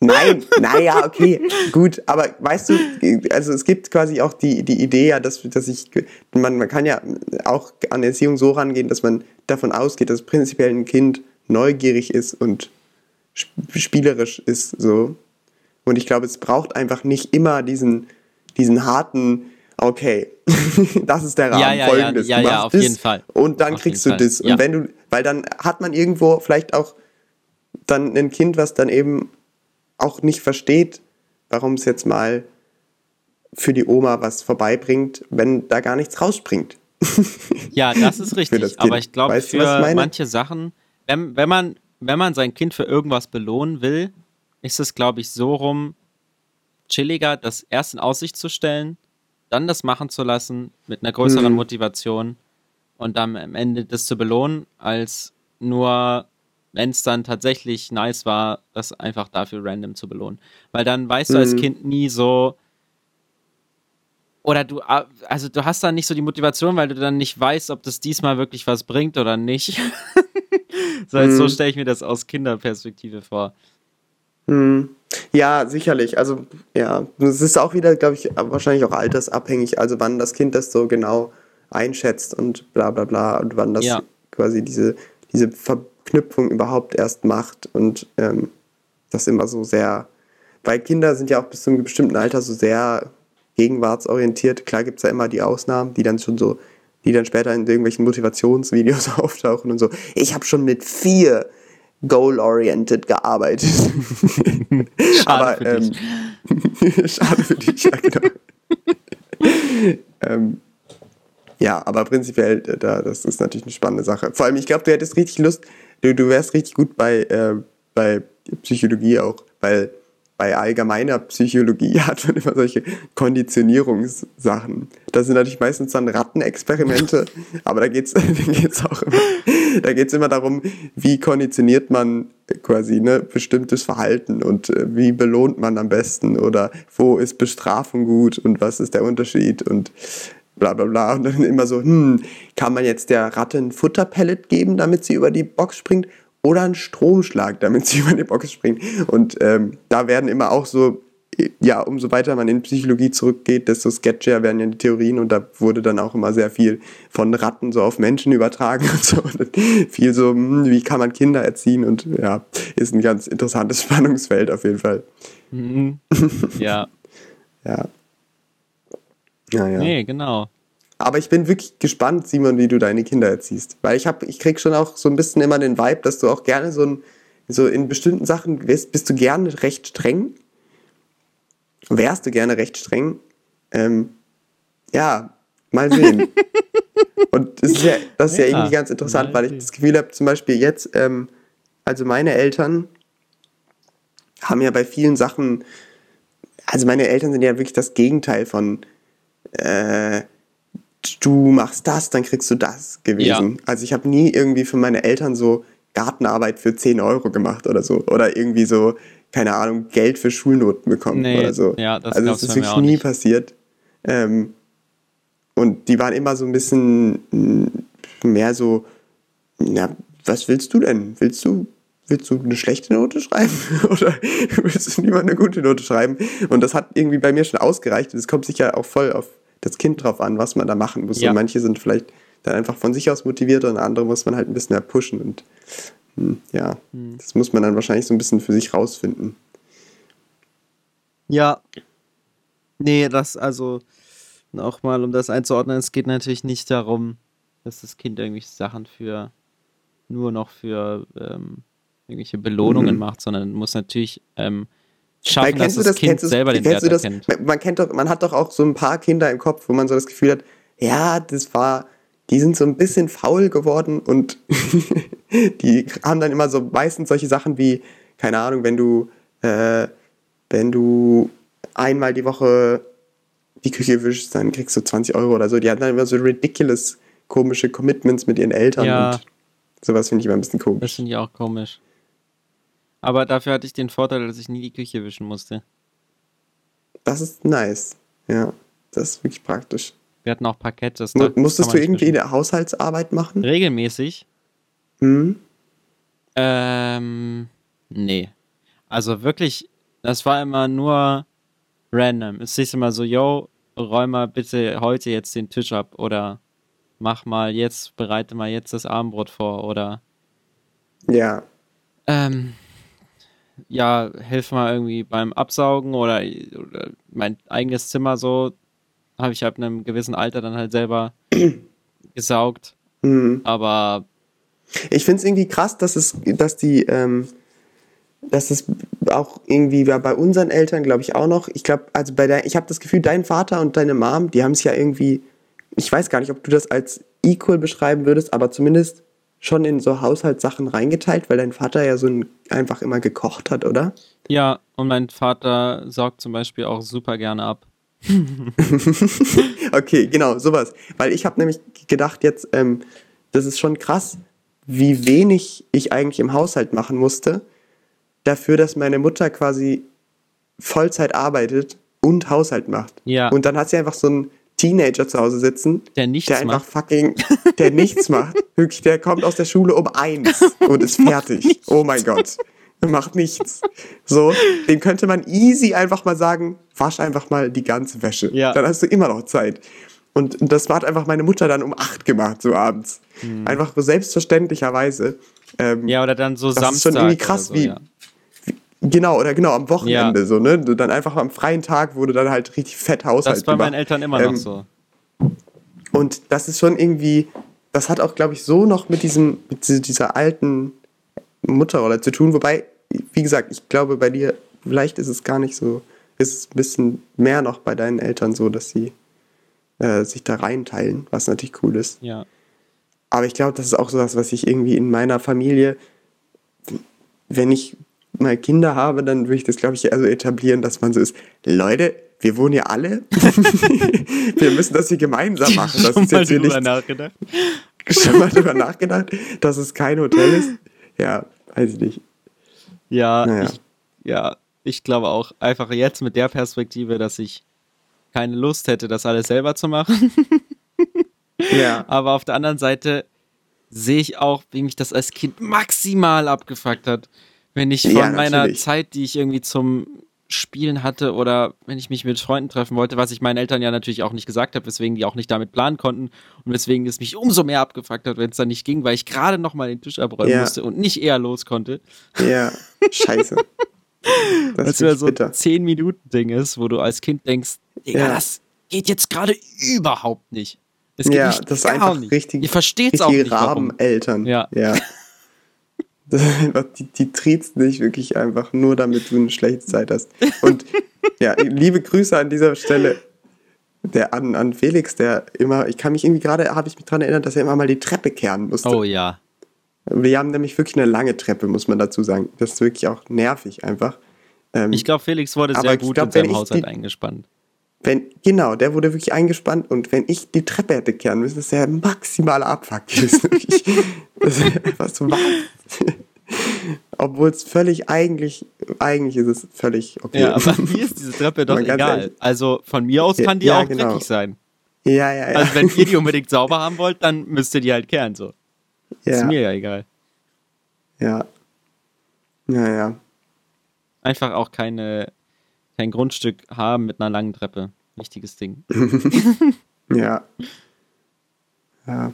Speaker 2: Nein, naja, okay, gut, aber weißt du, also es gibt quasi auch die, die Idee ja, dass, dass ich, man, man kann ja auch an Erziehung so rangehen, dass man davon ausgeht, dass prinzipiell ein Kind neugierig ist und spielerisch ist, so. Und ich glaube, es braucht einfach nicht immer diesen, diesen harten, okay, das ist der Rahmen, ja, ja, folgendes.
Speaker 1: Ja, ja, ja auf das jeden Fall.
Speaker 2: Und dann auf kriegst du das. Und wenn du, weil dann hat man irgendwo vielleicht auch dann ein Kind, was dann eben auch nicht versteht, warum es jetzt mal für die Oma was vorbeibringt, wenn da gar nichts rausspringt.
Speaker 1: ja, das ist richtig. Das aber ich glaube, für manche Sachen, wenn, wenn, man, wenn man sein Kind für irgendwas belohnen will, ist es, glaube ich, so rum chilliger, das erst in Aussicht zu stellen, dann das machen zu lassen mit einer größeren mhm. Motivation und dann am Ende das zu belohnen, als nur wenn es dann tatsächlich nice war, das einfach dafür random zu belohnen. Weil dann weißt mhm. du als mhm. Kind nie so, oder du, also du hast dann nicht so die Motivation, weil du dann nicht weißt, ob das diesmal wirklich was bringt oder nicht. so, mhm. so stelle ich mir das aus Kinderperspektive vor.
Speaker 2: Mhm. Ja, sicherlich. Also, ja, es ist auch wieder, glaube ich, wahrscheinlich auch altersabhängig, also wann das Kind das so genau einschätzt und bla bla bla und wann das ja. quasi diese, diese Verknüpfung überhaupt erst macht und ähm, das immer so sehr, weil Kinder sind ja auch bis zu einem bestimmten Alter so sehr gegenwartsorientiert. Klar gibt es ja immer die Ausnahmen, die dann schon so, die dann später in irgendwelchen Motivationsvideos auftauchen und so, ich habe schon mit vier goal-oriented gearbeitet.
Speaker 1: Schade Aber, für ähm,
Speaker 2: dich. schade für dich, ja, genau. ähm, ja, aber prinzipiell, äh, da, das ist natürlich eine spannende Sache. Vor allem, ich glaube, du hättest richtig Lust, du, du wärst richtig gut bei, äh, bei Psychologie auch, weil bei allgemeiner Psychologie hat man immer solche Konditionierungssachen. Das sind natürlich meistens dann Rattenexperimente, aber da geht es da geht's auch immer, da geht's immer darum, wie konditioniert man quasi ne, bestimmtes Verhalten und äh, wie belohnt man am besten oder wo ist Bestrafung gut und was ist der Unterschied und bla bla bla. Und dann immer so, hm, kann man jetzt der Ratte ein Futterpellet geben, damit sie über die Box springt? Oder einen Stromschlag, damit sie über die Box springt? Und ähm, da werden immer auch so, ja, umso weiter man in Psychologie zurückgeht, desto sketchier werden ja die Theorien und da wurde dann auch immer sehr viel von Ratten so auf Menschen übertragen und so. Und viel so, hm, wie kann man Kinder erziehen? Und ja, ist ein ganz interessantes Spannungsfeld auf jeden Fall.
Speaker 1: Mhm. Ja.
Speaker 2: ja.
Speaker 1: Ja, ja. Nee, genau.
Speaker 2: Aber ich bin wirklich gespannt, Simon, wie du deine Kinder erziehst. Weil ich, hab, ich krieg schon auch so ein bisschen immer den Vibe, dass du auch gerne so, ein, so in bestimmten Sachen bist, bist du gerne recht streng. Wärst du gerne recht streng. Ähm, ja, mal sehen. Und das ist ja, das ist ja, ja irgendwie ganz interessant, weil ich das Gefühl habe, zum Beispiel jetzt, ähm, also meine Eltern haben ja bei vielen Sachen, also meine Eltern sind ja wirklich das Gegenteil von äh, du machst das, dann kriegst du das gewesen. Ja. Also ich habe nie irgendwie für meine Eltern so Gartenarbeit für 10 Euro gemacht oder so. Oder irgendwie so, keine Ahnung, Geld für Schulnoten bekommen nee, oder so.
Speaker 1: Ja, das
Speaker 2: also das ist wirklich nie nicht. passiert. Ähm, und die waren immer so ein bisschen mm, mehr so, na, was willst du denn? Willst du, willst du eine schlechte Note schreiben? Oder willst du lieber eine gute Note schreiben? Und das hat irgendwie bei mir schon ausgereicht. Das kommt sicher auch voll auf das Kind drauf an, was man da machen muss. Ja. Und manche sind vielleicht dann einfach von sich aus motiviert und andere muss man halt ein bisschen mehr pushen. Und hm, ja, hm. das muss man dann wahrscheinlich so ein bisschen für sich rausfinden.
Speaker 1: Ja. Nee, das also auch mal, um das einzuordnen, es geht natürlich nicht darum, dass das Kind irgendwelche Sachen für nur noch für ähm, irgendwelche Belohnungen mhm. macht, sondern muss natürlich ähm, schaffen, dass das, das Kind selber den Wert
Speaker 2: das, erkennt. Man, kennt doch, man hat doch auch so ein paar Kinder im Kopf, wo man so das Gefühl hat, ja, das war, die sind so ein bisschen faul geworden und die haben dann immer so meistens solche Sachen wie, keine Ahnung, wenn du, äh, wenn du einmal die Woche die Küche wischst, dann kriegst du 20 Euro oder so. Die hatten dann immer so ridiculous komische Commitments mit ihren Eltern
Speaker 1: ja.
Speaker 2: und sowas finde ich immer ein bisschen komisch.
Speaker 1: Das finde ich auch komisch. Aber dafür hatte ich den Vorteil, dass ich nie die Küche wischen musste.
Speaker 2: Das ist nice. Ja, das ist wirklich praktisch.
Speaker 1: Wir hatten auch Parkett. Das
Speaker 2: da Musstest du irgendwie eine Haushaltsarbeit machen?
Speaker 1: Regelmäßig?
Speaker 2: Hm?
Speaker 1: Ähm, nee. Also wirklich, das war immer nur random. Es ist immer so, yo, räum mal bitte heute jetzt den Tisch ab oder mach mal jetzt, bereite mal jetzt das Abendbrot vor oder.
Speaker 2: Ja.
Speaker 1: Ähm, ja, hilf mal irgendwie beim Absaugen oder, oder mein eigenes Zimmer so, habe ich ab einem gewissen Alter dann halt selber gesaugt.
Speaker 2: Mhm.
Speaker 1: Aber
Speaker 2: ich finde es irgendwie krass, dass es, dass die, ähm, dass es auch irgendwie bei unseren Eltern, glaube ich, auch noch. Ich glaube, also bei der, ich habe das Gefühl, dein Vater und deine Mom, die haben es ja irgendwie, ich weiß gar nicht, ob du das als equal beschreiben würdest, aber zumindest schon in so Haushaltssachen reingeteilt, weil dein Vater ja so ein, einfach immer gekocht hat, oder?
Speaker 1: Ja, und mein Vater saugt zum Beispiel auch super gerne ab.
Speaker 2: okay, genau, sowas. Weil ich habe nämlich gedacht jetzt, ähm, das ist schon krass, wie wenig ich eigentlich im Haushalt machen musste, dafür, dass meine Mutter quasi Vollzeit arbeitet und Haushalt macht.
Speaker 1: Ja.
Speaker 2: Und dann hat sie einfach so einen Teenager zu Hause sitzen,
Speaker 1: Der nichts
Speaker 2: der einfach
Speaker 1: macht.
Speaker 2: fucking, der nichts macht. Wirklich, der kommt aus der Schule um eins und ist fertig. Oh mein Gott. Er macht nichts. So, dem könnte man easy einfach mal sagen, wasch einfach mal die ganze Wäsche.
Speaker 1: Ja.
Speaker 2: Dann hast du immer noch Zeit. Und das hat einfach meine Mutter dann um acht gemacht, so abends. Einfach so selbstverständlicherweise. Ähm,
Speaker 1: Hm. Ja, oder dann so
Speaker 2: Das ist
Speaker 1: Samstag.
Speaker 2: schon irgendwie krass,
Speaker 1: so,
Speaker 2: wie-
Speaker 1: ja.
Speaker 2: Genau, oder genau, am Wochenende
Speaker 1: Ja.
Speaker 2: so, ne? Dann einfach am freien Tag wurde dann halt richtig fett Haushalt
Speaker 1: Das bei
Speaker 2: gemacht.
Speaker 1: meinen Eltern immer noch
Speaker 2: Ähm,
Speaker 1: so.
Speaker 2: Und das ist schon irgendwie, das hat auch, glaube ich, so noch mit diesem, mit diese- dieser alten Mutterrolle zu tun. Wobei, wie gesagt, ich glaube, bei dir, vielleicht ist es gar nicht so, ist es ein bisschen mehr noch bei deinen Eltern so, dass sie äh, sich da reinteilen, was natürlich cool ist.
Speaker 1: Ja.
Speaker 2: Aber ich glaube, das ist auch sowas, was ich irgendwie in meiner Familie, wenn ich mal Kinder habe, dann würde ich das, glaube ich, also etablieren, dass man so ist, Leute, wir wohnen ja alle. wir müssen das hier gemeinsam machen. Das
Speaker 1: Schon
Speaker 2: ist jetzt hier nicht
Speaker 1: nachgedacht.
Speaker 2: schon mal drüber nachgedacht, dass es kein Hotel ist. Ja, weiß ich nicht.
Speaker 1: Ja,
Speaker 2: Naja.
Speaker 1: ich, ja, ich glaube auch einfach jetzt mit der Perspektive, dass ich keine Lust hätte, das alles selber zu machen.
Speaker 2: Ja,
Speaker 1: Aber auf der anderen Seite sehe ich auch, wie mich das als Kind maximal abgefuckt hat. Wenn ich von
Speaker 2: Ja,
Speaker 1: meiner. Zeit, die ich irgendwie zum Spielen hatte oder wenn ich mich mit Freunden treffen wollte, was ich meinen Eltern ja natürlich auch nicht gesagt habe, weswegen die auch nicht damit planen konnten und weswegen es mich umso mehr abgefuckt hat, wenn es dann nicht ging, weil ich gerade noch mal den Tisch abräumen
Speaker 2: Ja.
Speaker 1: musste und nicht eher los konnte.
Speaker 2: ja, scheiße. Das ist wirklich
Speaker 1: so ein 10-Minuten-Ding ist, wo du als Kind denkst, Digga,
Speaker 2: Ja.
Speaker 1: das geht jetzt gerade überhaupt nicht. Es geht
Speaker 2: Ja,
Speaker 1: nicht
Speaker 2: das ist einfach
Speaker 1: nicht.
Speaker 2: richtig-
Speaker 1: Ihr versteht es auch nicht.
Speaker 2: Rabeneltern.
Speaker 1: Ja.
Speaker 2: ja. Die, die triezen dich wirklich einfach nur, damit du eine schlechte Zeit hast. Und ja, liebe Grüße an dieser Stelle der, an, an Felix, der immer, ich kann mich irgendwie gerade, habe ich mich daran erinnert, dass er immer mal die Treppe kehren musste.
Speaker 1: Oh ja.
Speaker 2: Wir haben nämlich wirklich eine lange Treppe, muss man dazu sagen. Das ist wirklich auch nervig einfach. Ähm,
Speaker 1: Ich glaube, Felix wurde sehr gut
Speaker 2: glaub,
Speaker 1: in seinem Haushalt
Speaker 2: die-
Speaker 1: eingespannt.
Speaker 2: Wenn, genau, der wurde wirklich eingespannt und wenn ich die Treppe hätte kehren müssen, das wäre maximaler Abfuck gewesen. Das ist einfach so. Obwohl es völlig eigentlich, eigentlich ist es völlig okay.
Speaker 1: Ja, aber mir ist diese Treppe doch egal.
Speaker 2: ehrlich.
Speaker 1: Also von mir aus kann die
Speaker 2: ja,
Speaker 1: auch
Speaker 2: genau.
Speaker 1: dreckig sein.
Speaker 2: ja, ja, ja.
Speaker 1: Also wenn ihr die unbedingt sauber haben wollt, dann müsst ihr die halt kehren. So. Ist
Speaker 2: ja,
Speaker 1: mir ja egal.
Speaker 2: ja. Ja, ja.
Speaker 1: Einfach auch keine, kein Grundstück haben mit einer langen Treppe. Wichtiges Ding.
Speaker 2: Ja. Ja.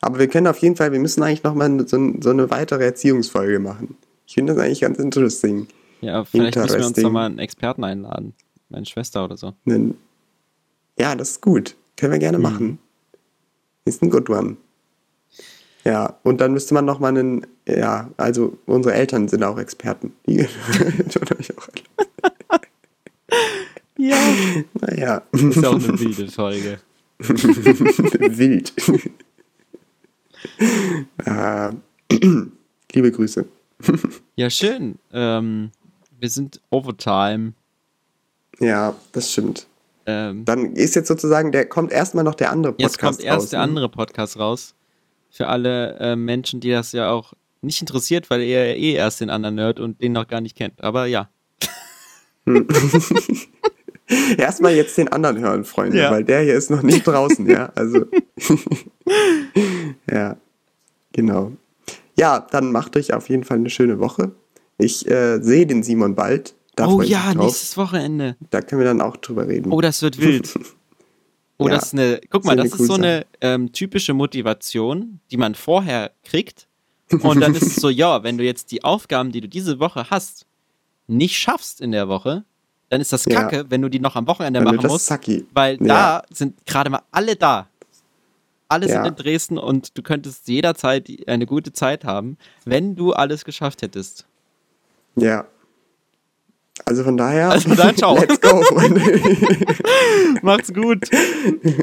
Speaker 2: Aber wir können auf jeden Fall, wir müssen eigentlich nochmal so, so eine weitere Erziehungsfolge machen. Ich finde das eigentlich ganz interesting.
Speaker 1: Ja, vielleicht müssen wir uns
Speaker 2: Interesting.
Speaker 1: doch mal einen Experten einladen. Meine Schwester oder so.
Speaker 2: Ja, das ist gut. Können wir
Speaker 1: Mhm.
Speaker 2: gerne machen. Ist ein good one. Ja, und dann müsste man nochmal einen, ja, also unsere Eltern sind auch Experten. Die tun euch auch alle.
Speaker 1: Ja.
Speaker 2: Naja,
Speaker 1: Ist ja auch eine wilde Folge.
Speaker 2: wild. äh, liebe Grüße.
Speaker 1: Ja, schön. Ähm, wir sind Overtime.
Speaker 2: Ja, das stimmt.
Speaker 1: Ähm,
Speaker 2: Dann ist jetzt sozusagen, der kommt erstmal noch der andere Podcast
Speaker 1: jetzt kommt erst
Speaker 2: raus,
Speaker 1: der
Speaker 2: ne?
Speaker 1: andere Podcast raus. Für alle äh, Menschen, die das ja auch nicht interessiert, weil ihr ja eh erst den anderen hört und den noch gar nicht kennt. Aber ja.
Speaker 2: Erstmal jetzt den anderen hören, Freunde,
Speaker 1: Ja.
Speaker 2: weil der hier ist noch nicht draußen, ja. Also. ja, genau. Ja, dann macht euch auf jeden Fall eine schöne Woche. Ich äh, sehe den Simon bald. Da
Speaker 1: oh ja, nächstes Wochenende.
Speaker 2: Da können wir dann auch drüber reden.
Speaker 1: Oh, das wird wild. Oh,
Speaker 2: Ja.
Speaker 1: das ist eine. Guck mal,
Speaker 2: Das ist
Speaker 1: so
Speaker 2: eine
Speaker 1: eine ähm, typische Motivation, die man vorher kriegt. Und dann ist es so, ja, wenn du jetzt die Aufgaben, die du diese Woche hast, nicht schaffst in der Woche, dann ist das
Speaker 2: Ja.
Speaker 1: Kacke, wenn du die noch am Wochenende
Speaker 2: wird
Speaker 1: machen musst.
Speaker 2: sucky.
Speaker 1: Weil
Speaker 2: Ja.
Speaker 1: da sind gerade mal alle da. Alle
Speaker 2: Ja.
Speaker 1: sind in Dresden und du könntest jederzeit eine gute Zeit haben, wenn du alles geschafft hättest.
Speaker 2: Ja. Also von daher,
Speaker 1: Also von daher, ciao.
Speaker 2: let's go, Freunde.
Speaker 1: Macht's gut.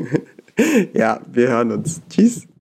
Speaker 2: ja, wir hören uns. Tschüss.